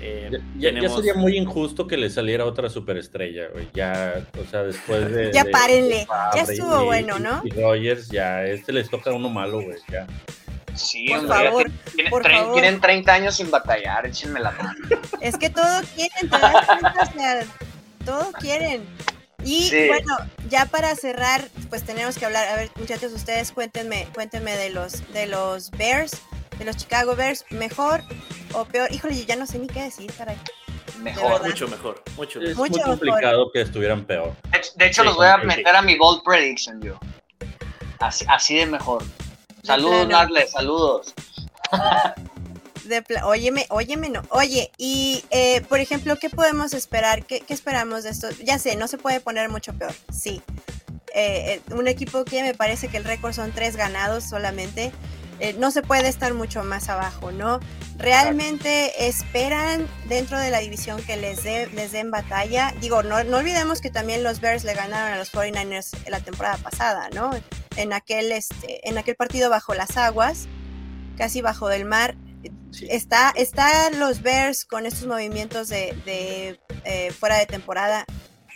S3: Eh, ya, sería muy injusto que le saliera otra superestrella, güey. Ya, o sea, después de.
S2: ya párenle, ya estuvo bueno, ¿no?
S3: Y Rogers, ya, este les toca uno malo, güey, ya.
S4: Sí, por favor, por favor. tienen 30 años sin batallar, échenme la mano.
S2: Es que todo quieren, todo, todo quieren. Y bueno, ya para cerrar, pues tenemos que hablar, a ver muchachos, ustedes cuéntenme, cuéntenme de los, de los Bears, de los Chicago Bears, mejor o peor. Híjole, yo ya no sé ni qué decir, caray.
S5: Mejor, mucho mejor, mucho
S3: Es muy complicado que estuvieran peor.
S4: De, hecho, los voy a meter a mi bold prediction yo. Así, así de mejor. Saludos, Nadle, saludos.
S2: De óyeme, óyeme, no. Oye, y eh, por ejemplo, ¿qué podemos esperar? ¿Qué, esperamos de esto? Ya sé, no se puede poner mucho peor, sí. Eh, eh, un equipo que me parece que el récord son tres ganados solamente. no se puede estar mucho más abajo, ¿no? Realmente esperan dentro de la división que les, les den batalla. Digo, no, no olvidemos que también los Bears le ganaron a los 49ers la temporada pasada, ¿no? En aquel, este, en aquel partido bajo las aguas, casi bajo del mar. Está, está los Bears con estos movimientos de, eh, fuera de temporada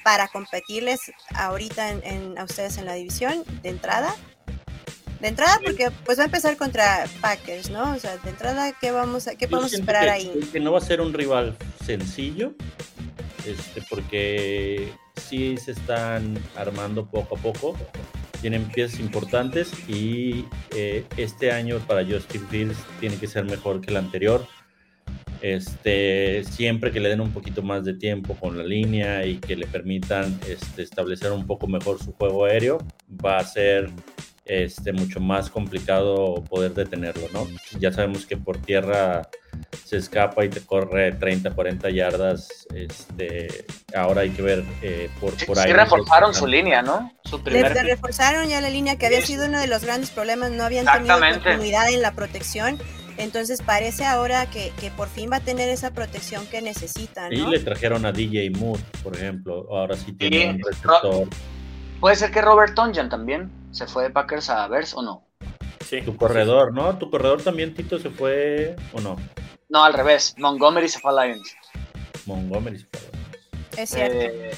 S2: para competirles ahorita en, a ustedes en la división de entrada. De entrada, porque pues va a empezar contra Packers, ¿no? O sea, de entrada, ¿qué vamos a, qué podemos esperar ahí?
S3: Que no va a ser un rival sencillo, este, porque sí se están armando poco a poco tienen piezas importantes y eh, este año para Justin Fields tiene que ser mejor que el anterior. Este, siempre que le den un poquito más de tiempo con la línea y que le permitan este, establecer un poco mejor su juego aéreo, va a ser este, mucho más complicado poder detenerlo, ¿no? Ya sabemos que por tierra se escapa y te corre 30, 40 yardas. Este, ahora hay que ver eh, por, por ahí.
S4: Sí, reforzaron su línea, ¿no?
S2: Su primer... reforzaron ya la línea que había sido uno de los grandes problemas, no habían tenido continuidad en la protección. Entonces parece ahora que, que, por fin va a tener esa protección que necesita. ¿no?
S3: Y le trajeron a DJ Moore, por ejemplo. Ahora sí tiene un receptor.
S4: Puede ser que Robert Tonjan también se fue de Packers a Bears o no.
S3: Sí. Tu corredor, ¿no? Tu corredor también, Tito, se fue o no.
S4: No, al revés. Montgomery se fue a Lions.
S3: Montgomery se fue a
S2: Lions. Es cierto. Eh,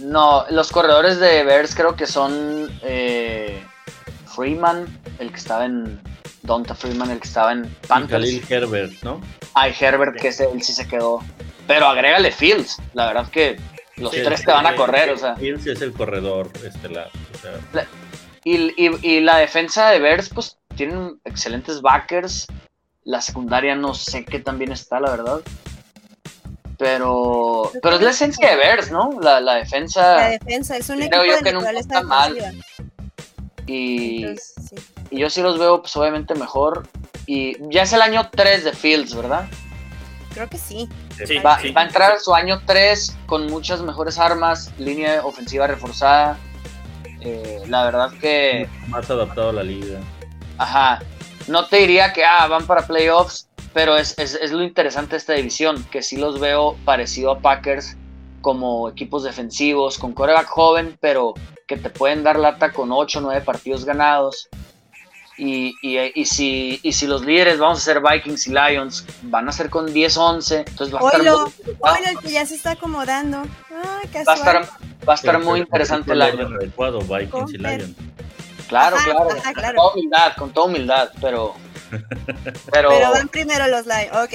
S4: no, los corredores de Bears creo que son eh, Freeman, el que estaba en. Donta Freeman, el que estaba en
S3: Panthers. Y Herbert, ¿no?
S4: Ay, Herbert, que él sí se quedó. Pero agrégale Fields. La verdad que los tres te van a correr, o sea.
S3: Fields es el corredor estelar.
S4: Y, y, la defensa de Bears, pues tienen excelentes backers. La secundaria no sé qué tan bien está, la verdad. Pero, pero es la esencia de Bears, ¿no? La, la defensa.
S2: La defensa es un
S4: creo
S2: equipo
S4: yo
S2: de
S4: que nunca está mal. Y,
S2: Entonces, sí.
S4: y yo sí los veo, pues obviamente mejor. Y ya es el año 3 de Fields, ¿verdad?
S2: Creo que sí.
S5: Sí,
S4: Va,
S5: sí.
S4: va a entrar en su año 3 con muchas mejores armas, línea ofensiva reforzada. Eh, la verdad que,
S3: Más adaptado a la liga.
S4: ajá, no te diría que ah, van para playoffs, pero es, es, es lo interesante de esta división, que sí los veo parecido a Packers como equipos defensivos, con coreback joven, pero que te pueden dar lata con 8 o 9 partidos ganados. Y, y, y si, y si los líderes, vamos a ser Vikings y Lions, van a ser con 10-11, entonces va a estar
S2: Oilo,
S4: muy,
S2: oilo, el que ya se está acomodando. Ay,
S4: va a estar, va a estar muy interesante el año.
S3: adecuado, Vikings y. Lions.
S4: Claro,
S2: Ajá,
S4: claro,
S2: ajá,
S4: con toda humildad, con toda humildad, pero, pero,
S2: Pero van primero los Lions. Ok.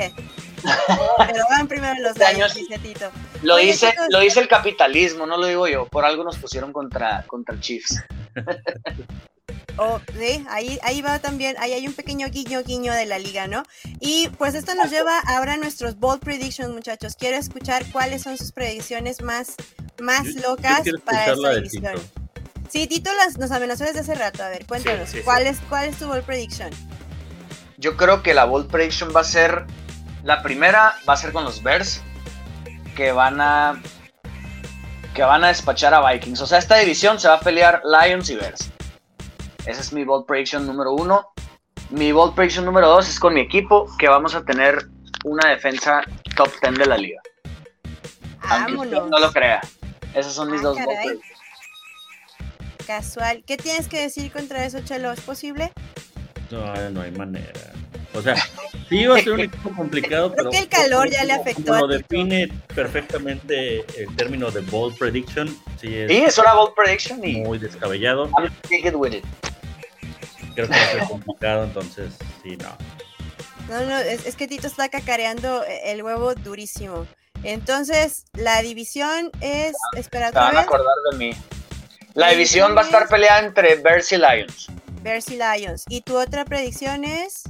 S2: Pero van primero los
S4: Este
S2: Lions,
S4: sí.
S2: dice Tito.
S4: lo
S2: Oye,
S4: dice,
S2: chicos.
S4: lo dice el capitalismo, no lo digo yo, por algo nos pusieron contra, contra Chiefs.
S2: Oh, sí, ahí, ahí va también, ahí hay un pequeño guiño guiño de la liga, ¿no? Y pues esto nos lleva ahora a nuestros bold predictions, muchachos. Quiero escuchar cuáles son sus predicciones más, más
S3: Yo- yo
S2: locas para esta división.
S3: Tito.
S2: Sí, Tito las, nos amenazó desde hace rato. A ver, cuéntanos,
S5: Sí, sí, sí.
S2: ¿cuál, Es, ¿cuál es tu bold prediction?
S4: Yo creo que la bold prediction va a ser, la primera va a ser con los Bears, que van a, que van a despachar a Vikings. O sea, esta división se va a pelear Lions y Bears. Esa es mi bold prediction número uno. Mi bold prediction número dos es con mi equipo, que vamos a tener una defensa top 10 de la liga. Aunque usted no lo crea. Esas son mis
S2: Ah,
S4: dos bold
S2: caray.
S4: predictions.
S2: Casual. ¿Qué tienes que decir contra eso, Chelo? ¿Es posible?
S3: No, no hay manera. O sea, sí iba a ser un equipo complicado,
S2: Creo
S3: pero.
S2: que el calor ya le afectó
S3: Como lo define perfectamente el término de bold prediction, sí es
S4: Sí, es una bold prediction y
S3: muy descabellado.
S4: I'm with it.
S3: Creo que va a ser complicado, entonces sí, no.
S2: No, no, es, es que Tito está cacareando eh, el huevo durísimo. Entonces, la división es. Espera,
S4: Se van a acordar de mí. La división va a estar
S2: es-
S4: peleada entre Bears y Lions.
S2: Bears y Lions. Y tu otra predicción es.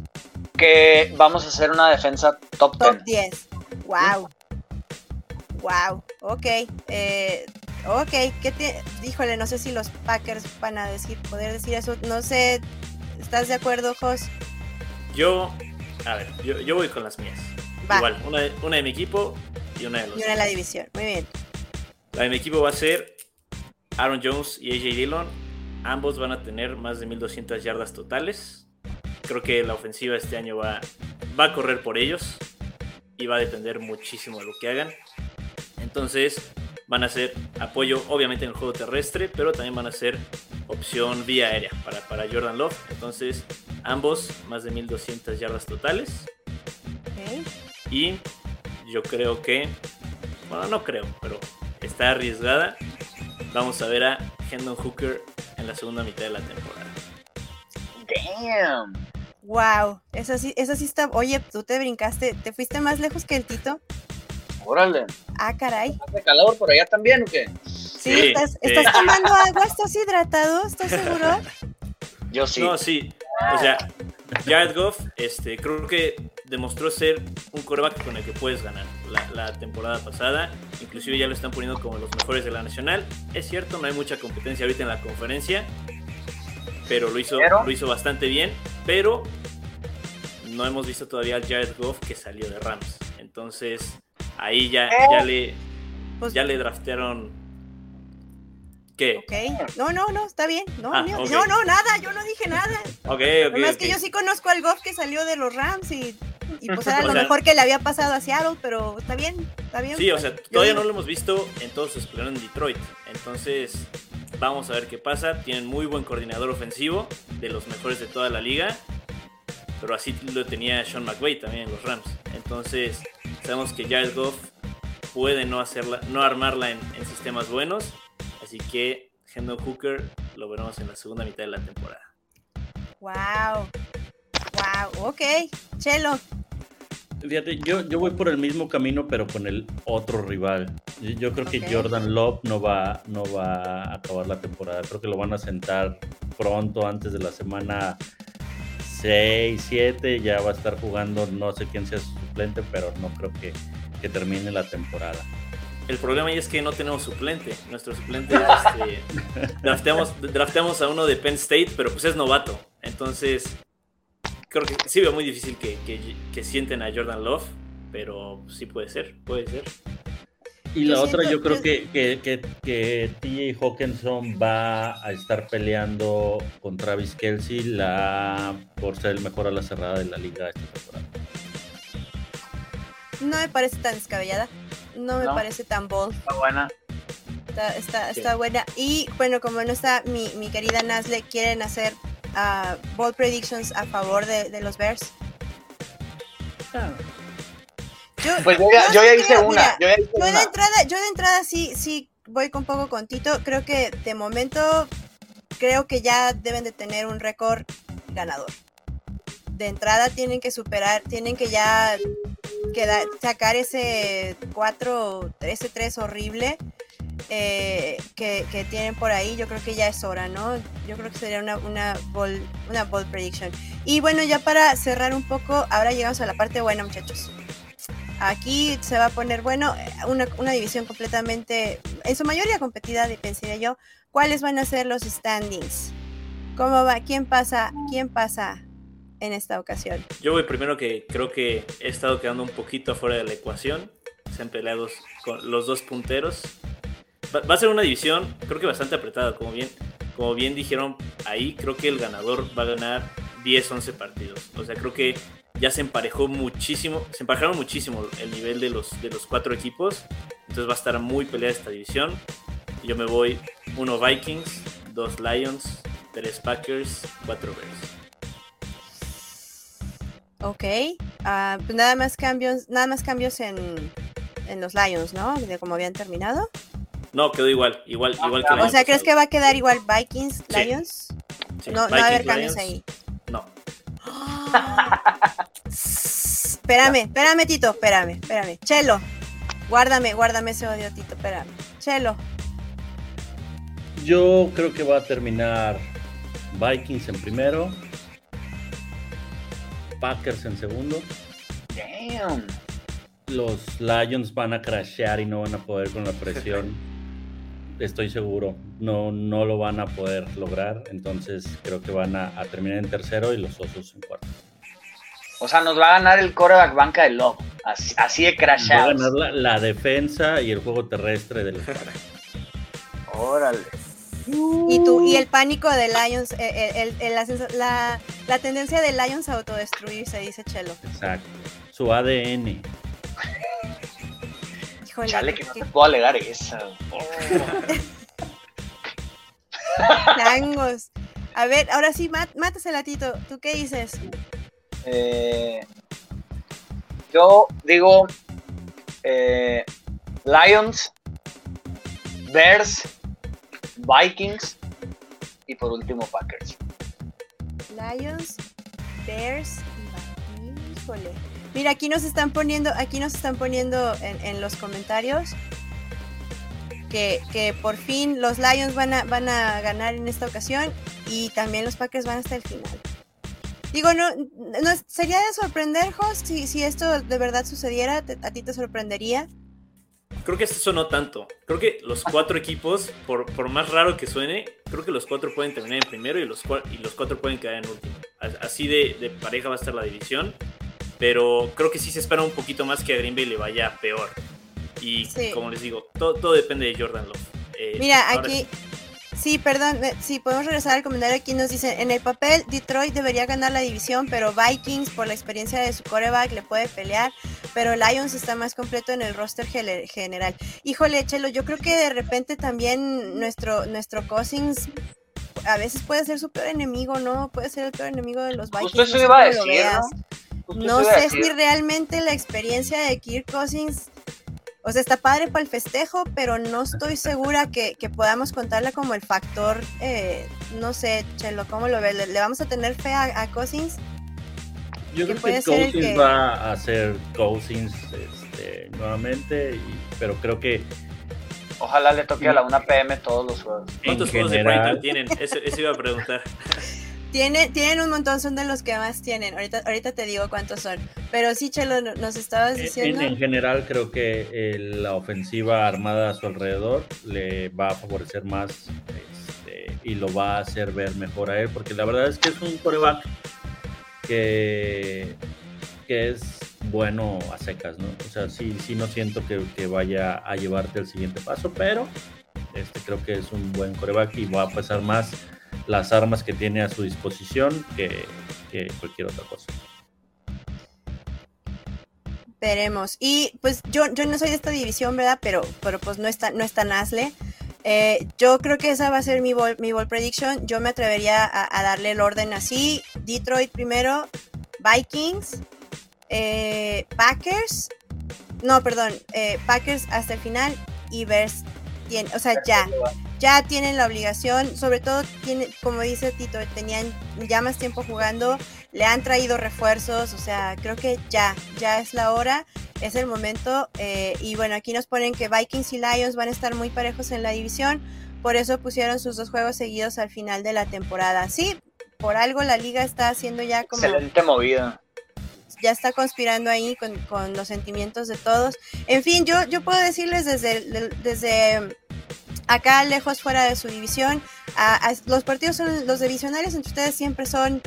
S4: Que vamos a hacer una defensa top
S2: Top
S4: 10.
S2: 10. Wow. Wow. Ok. Eh, ok. ¿Qué te... Híjole, no sé si los Packers van a decir, poder decir eso. No sé. ¿Estás de acuerdo, Jos?
S5: Yo, a ver, yo, yo voy con las mías.
S2: Va.
S5: Igual, una de, una de mi equipo y una de los
S2: Y una en la división. Muy bien.
S5: La de mi equipo va a ser Aaron Jones y AJ Dillon. Ambos van a tener más de 1200 yardas totales. Creo que la ofensiva este año va, va a correr por ellos y va a depender muchísimo de lo que hagan. Entonces van a ser apoyo obviamente en el juego terrestre, pero también van a ser opción vía aérea para, para Jordan Love. Entonces ambos más de 1200 yardas totales. Y yo creo que, bueno, no creo, pero está arriesgada. Vamos a ver a Hendon Hooker en la segunda mitad de la temporada.
S4: Damn.
S2: Wow. Eso sí, eso sí está. Oye, tú te brincaste. ¿Te fuiste más lejos que el Tito?
S4: Órale.
S2: Ah, caray.
S4: ¿Hace calor por allá también o qué?
S2: Sí,
S5: Sí,
S2: estás,
S5: sí.
S2: ¿estás tomando agua? ¿Estás hidratado? ¿Estás seguro?
S4: Yo sí.
S5: No, sí. O sea, Jared Goff, este, creo que demostró ser un coreback con el que puedes ganar la, la temporada pasada. Inclusive ya lo están poniendo como los mejores de la nacional. Es cierto, no hay mucha competencia ahorita en la conferencia. Pero lo hizo,
S4: Pero-
S5: lo hizo bastante bien. Pero no hemos visto todavía al Jared Goff que salió de Rams. Entonces, ahí ya, ya le
S2: Pues,
S5: ya le draftearon. ¿Qué?
S2: ok. No, no, no, está bien. No,
S5: Ah,
S2: no,
S5: ok.
S2: no, no, nada. Yo no dije nada.
S5: Ok, ok. Ok.
S2: que yo sí conozco al Goff que salió de los Rams y, y pues era
S5: O
S2: lo
S5: sea-
S2: mejor que le había pasado a Seattle, pero está bien, está bien.
S5: Sí, o sea, todavía no lo hemos visto en todo su esplendor en Detroit. Entonces, vamos a ver qué pasa. Tienen muy buen coordinador ofensivo, de los mejores de toda la liga. Pero así lo tenía Sean McVay también en los Rams. Entonces, sabemos que Jared Goff puede no, hacerla, no armarla en, en sistemas buenos. Así que Hendon Hooker lo veremos en la segunda mitad de la temporada.
S2: Wow. Wow, ok. Chelo.
S3: Fíjate, yo, yo voy por el mismo camino, pero con el otro rival. Yo, yo creo
S2: Ok.
S3: que Jordan Love no va, no va a acabar la temporada. Creo que lo van a sentar pronto, antes de la semana 6, 7. Ya va a estar jugando, no sé quién sea su suplente, pero no creo que, que termine la temporada.
S5: El problema ahí es que no tenemos suplente. Nuestro suplente este, drafteamos, drafteamos a uno de Penn State, pero pues es novato. Entonces, creo que sí veo muy difícil que, que, que sienten a Jordan Love, pero sí puede ser, puede ser.
S3: Y la otra, yo creo que, que, que, que TJ Hawkinson va a estar peleando con Travis Kelsey la, por ser el mejor a la cerrada de la liga esta temporada.
S2: No me parece tan descabellada. No me
S4: No.
S2: parece tan bold.
S4: Está buena.
S2: Está, está, está buena. Y bueno, como no está mi, mi querida Nasle, quieren hacer ah, bold predictions a favor de, de los Bears. Yo,
S4: Pues yo ya,
S2: yo
S4: ya hice
S2: creo,
S4: una.
S2: mira,
S4: Yo ya hice
S2: Yo de
S4: una.
S2: entrada, yo de entrada sí, sí voy con poco contito. Creo que de momento creo que ya deben de tener un récord ganador. De entrada tienen que superar, tienen que ya queda- sacar ese 4, ese 3 horrible eh, que, que tienen por ahí. Yo creo que ya es hora, ¿no? Yo creo que sería una, una, bold, una bold prediction. Y bueno, ya para cerrar un poco, ahora llegamos a la parte buena, muchachos. Aquí se va a poner, bueno, una, una división completamente, en su mayoría competida, pensaría yo. ¿Cuáles van a ser los standings? ¿Cómo va? ¿Quién pasa? ¿Quién pasa en esta ocasión?
S5: Yo voy primero que creo que he estado quedando un poquito afuera de la ecuación. Se han peleado con los dos punteros. Va, va a ser una división, creo que bastante apretada, como bien, como bien dijeron ahí, creo que el ganador va a ganar 10, 11 partidos. O sea, creo que ya se emparejó muchísimo, se emparejaron muchísimo el nivel de los, de los cuatro equipos. Entonces va a estar muy peleada esta división. Yo me voy uno Vikings, dos Lions, tres Packers, cuatro Bears.
S2: Ok, ah, pues nada más cambios, nada más cambios en, en los Lions, ¿no? De como habían terminado.
S5: No, quedó igual, igual, igual que el
S2: O sea, ¿crees que va a quedar igual Vikings. Lions?
S5: Sí,
S2: no, no va a haber cambios
S5: Lions,
S2: ahí.
S5: No.
S2: Espérame, espérame, Tito, espérame, espérame. Chelo, guárdame, guárdame ese odio, Tito, espérame. Chelo,
S3: Yo creo que va a terminar Vikings en primero, Packers en segundo.
S4: Damn.
S3: Los Lions van a crashear y no van a poder con la presión. Estoy seguro. No, no lo van a poder lograr. Entonces creo que van a, a terminar en tercero y los osos en cuarto.
S4: O sea, nos va a ganar el coreback banca del lobo. Así, así de
S3: Va a
S4: crashado.
S3: ganar la, la defensa y el juego terrestre de los Packers.
S4: Órale.
S2: y tú, y el pánico de Lions, eh, el- el- el- la, sens- la- la tendencia de Lions a autodestruirse, dice Chelo.
S3: Exacto. Su ADN.
S2: Híjole,
S4: Chale, que no te puedo alegar esa.
S2: tangos. A ver, ahora sí, mat, mátasela, Tito. ¿Tú qué dices?
S4: Eh, yo digo eh, Lions, Bears, Vikings y por último Packers.
S2: Lions, Bears y Vikings. Mira, aquí nos están poniendo, aquí nos están poniendo en, en los comentarios que, que por fin los Lions van a, van a ganar en esta ocasión y también los Packers van hasta el final. Digo, no, no sería de sorprender, Jos, si, si esto de verdad sucediera, te- a ti te sorprendería.
S5: Creo que eso no tanto. Creo que los cuatro equipos, por, por más raro que suene, creo que los cuatro pueden terminar en primero y los, y los cuatro pueden quedar en último. Así de, de pareja va a estar la división. Pero creo que sí se espera un poquito más que a Green Bay le vaya peor. Y
S2: Sí.
S5: como les digo, todo, todo depende de Jordan Love. Eh,
S2: Mira, aquí,
S5: sí.
S2: perdón, me- sí, podemos regresar al comentario. Aquí nos dicen, en el papel, Detroit debería ganar la división, pero Vikings, por la experiencia de su coreback, le puede pelear, pero Lions está más completo en el roster general. Híjole, Chelo, yo creo que de repente también nuestro, nuestro Cousins a veces puede ser su peor enemigo, ¿no? Puede ser el peor enemigo de los Vikings.
S4: Justo eso
S2: no
S4: iba a decir. ¿no?
S2: No sé
S4: decir.
S2: si realmente la experiencia de Kirk Cousins, o sea, está padre para el festejo, pero no estoy segura que, que podamos contarla como el factor, eh, no sé, Chelo, ¿cómo lo ves? ¿Le, le vamos a tener fe a, a Cousins?
S3: Yo
S2: Que
S3: creo
S2: puede
S3: que
S2: ser el
S3: Cousins
S2: que-
S3: va a ser Cousins este, nuevamente, y- pero creo que
S4: Ojalá le toque a la 1 pm todos los juegos.
S5: ¿Cuántos juegos de Brighton tienen? Eso, eso iba a preguntar.
S2: Tiene, tienen un montón, son de los que más tienen. Ahorita, ahorita te digo cuántos son. Pero sí, Chelo, nos estabas diciendo.
S3: En, en general, creo que eh, la ofensiva armada a su alrededor le va a favorecer más este, y lo va a hacer ver mejor a él, porque la verdad es que es un coreback que, que es bueno a secas, ¿no? O sea, sí, sí no siento que, que vaya a llevarte el siguiente paso, pero este, creo que es un buen coreback y va a pesar más las armas que tiene a su disposición que, cualquier otra cosa.
S2: Veremos. Y pues yo, yo no soy de esta división, ¿verdad? Pero, pero pues no está, no está Nasle. Eh, yo creo que esa va a ser mi ball, mi prediction. Yo me atrevería a, a darle el orden así. Detroit primero, Vikings, eh, Packers. No, perdón, eh, Packers hasta el final y Bears o sea, ya, ya tienen la obligación, sobre todo tiene, como dice Tito, tenían ya más tiempo jugando, le han traído refuerzos, o sea, creo que ya, ya es la hora, es el momento, eh, y bueno, aquí nos ponen que Vikings y Lions van a estar muy parejos en la división, por eso pusieron sus dos juegos seguidos al final de la temporada. Sí, por algo la liga está haciendo ya como...
S4: Excelente movida
S2: ya está conspirando ahí con, con, los sentimientos de todos. En fin, yo, yo puedo decirles desde, desde acá lejos fuera de su división, los partidos son los divisionales entre ustedes siempre son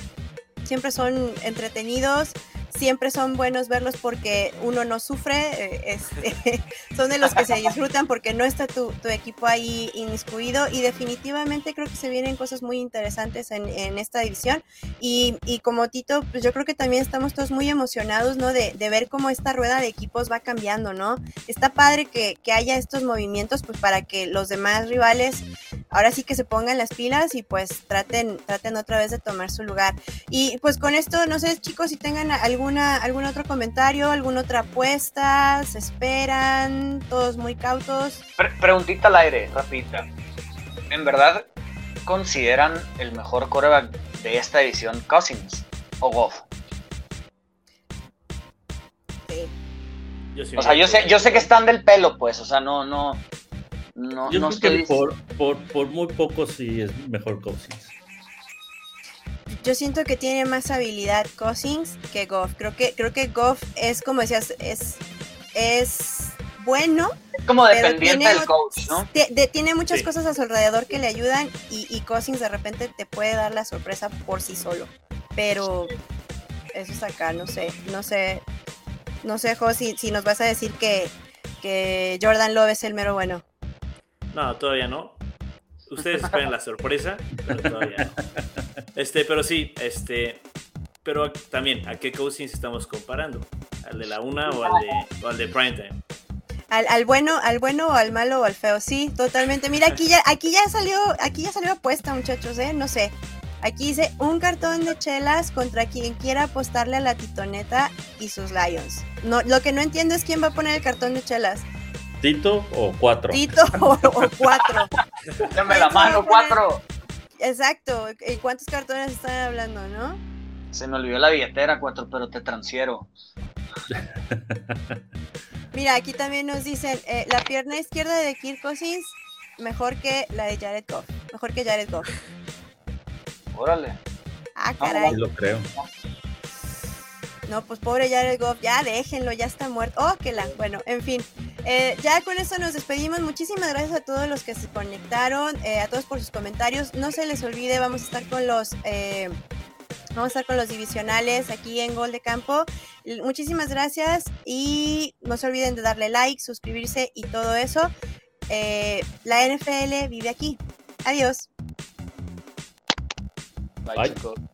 S2: siempre son entretenidos siempre son buenos verlos porque uno no sufre, eh, este, son de los que se disfrutan porque no está tu, tu, equipo ahí inmiscuido y definitivamente creo que se vienen cosas muy interesantes en, en esta división y, y, como Tito, pues yo creo que también estamos todos muy emocionados, ¿no? De, de, ver cómo esta rueda de equipos va cambiando, ¿no? Está padre que, que haya estos movimientos pues para que los demás rivales ahora sí que se pongan las pilas y pues traten, traten otra vez de tomar su lugar. Y pues con esto, no sé chicos si tengan algún alguna, algún otro comentario, alguna otra apuesta? ¿Se esperan? ¿Todos muy cautos?
S4: Pre preguntita al aire, rapidita. ¿En verdad consideran el mejor coreback de esta edición Cousins o Goff?
S2: Sí.
S4: Yo sí o sea, yo sé, yo sé que están del pelo, pues, o sea, no, no, no,
S3: yo
S4: no
S3: estoy... que por, por, por muy poco sí es mejor Cousins
S2: yo siento que tiene más habilidad Cousins que Goff. Creo que, creo que Goff es, como decías, es, es bueno.
S4: Es como dependiente del coach, ¿no?
S2: De, tiene muchas sí. cosas a su alrededor que le ayudan y, y Cousins de repente te puede dar la sorpresa por sí solo. Pero eso es acá, no sé, no sé, no sé, Jo, si, si nos vas a decir que, que Jordan Love es el mero bueno.
S5: No, todavía no. Ustedes esperen la sorpresa, pero todavía no. Este, pero sí, este. Pero también, ¿a qué Cousins estamos comparando? ¿Al de la una o al de, al de Primetime?
S2: Al, al, bueno, al bueno o al malo o al feo, sí, totalmente. Mira, aquí ya, aquí ya salió, aquí ya salió apuesta, muchachos, eh, no sé. Aquí dice un cartón de chelas contra quien quiera apostarle a la titoneta y sus Lions. No, lo que no entiendo es quién va a poner el cartón de chelas.
S3: ¿Tito o cuatro?
S2: Tito o, o cuatro.
S4: Dame la mano, cuatro.
S2: Exacto. ¿Y cuántos cartones están hablando, no?
S4: Se me olvidó la billetera, cuatro, pero te transfiero.
S2: Mira, aquí también nos dicen, eh, la pierna izquierda de Kirk Cousins mejor que la de Jared Goff. Mejor que Jared Goff.
S4: Órale.
S2: Ah, caray.
S3: Sí lo creo.
S2: No, pues pobre Jared Goff, ya déjenlo, ya está muerto. Oh, que la. Bueno, en fin. Eh, ya con eso nos despedimos. Muchísimas gracias a todos los que se conectaron, eh, a todos por sus comentarios. No se les olvide, vamos a estar con los. Eh, vamos a estar con los divisionales aquí en Gol de Campo. Muchísimas gracias y no se olviden de darle like, suscribirse y todo eso. la NFL vive aquí. Adiós.
S4: Bye,
S3: Bye.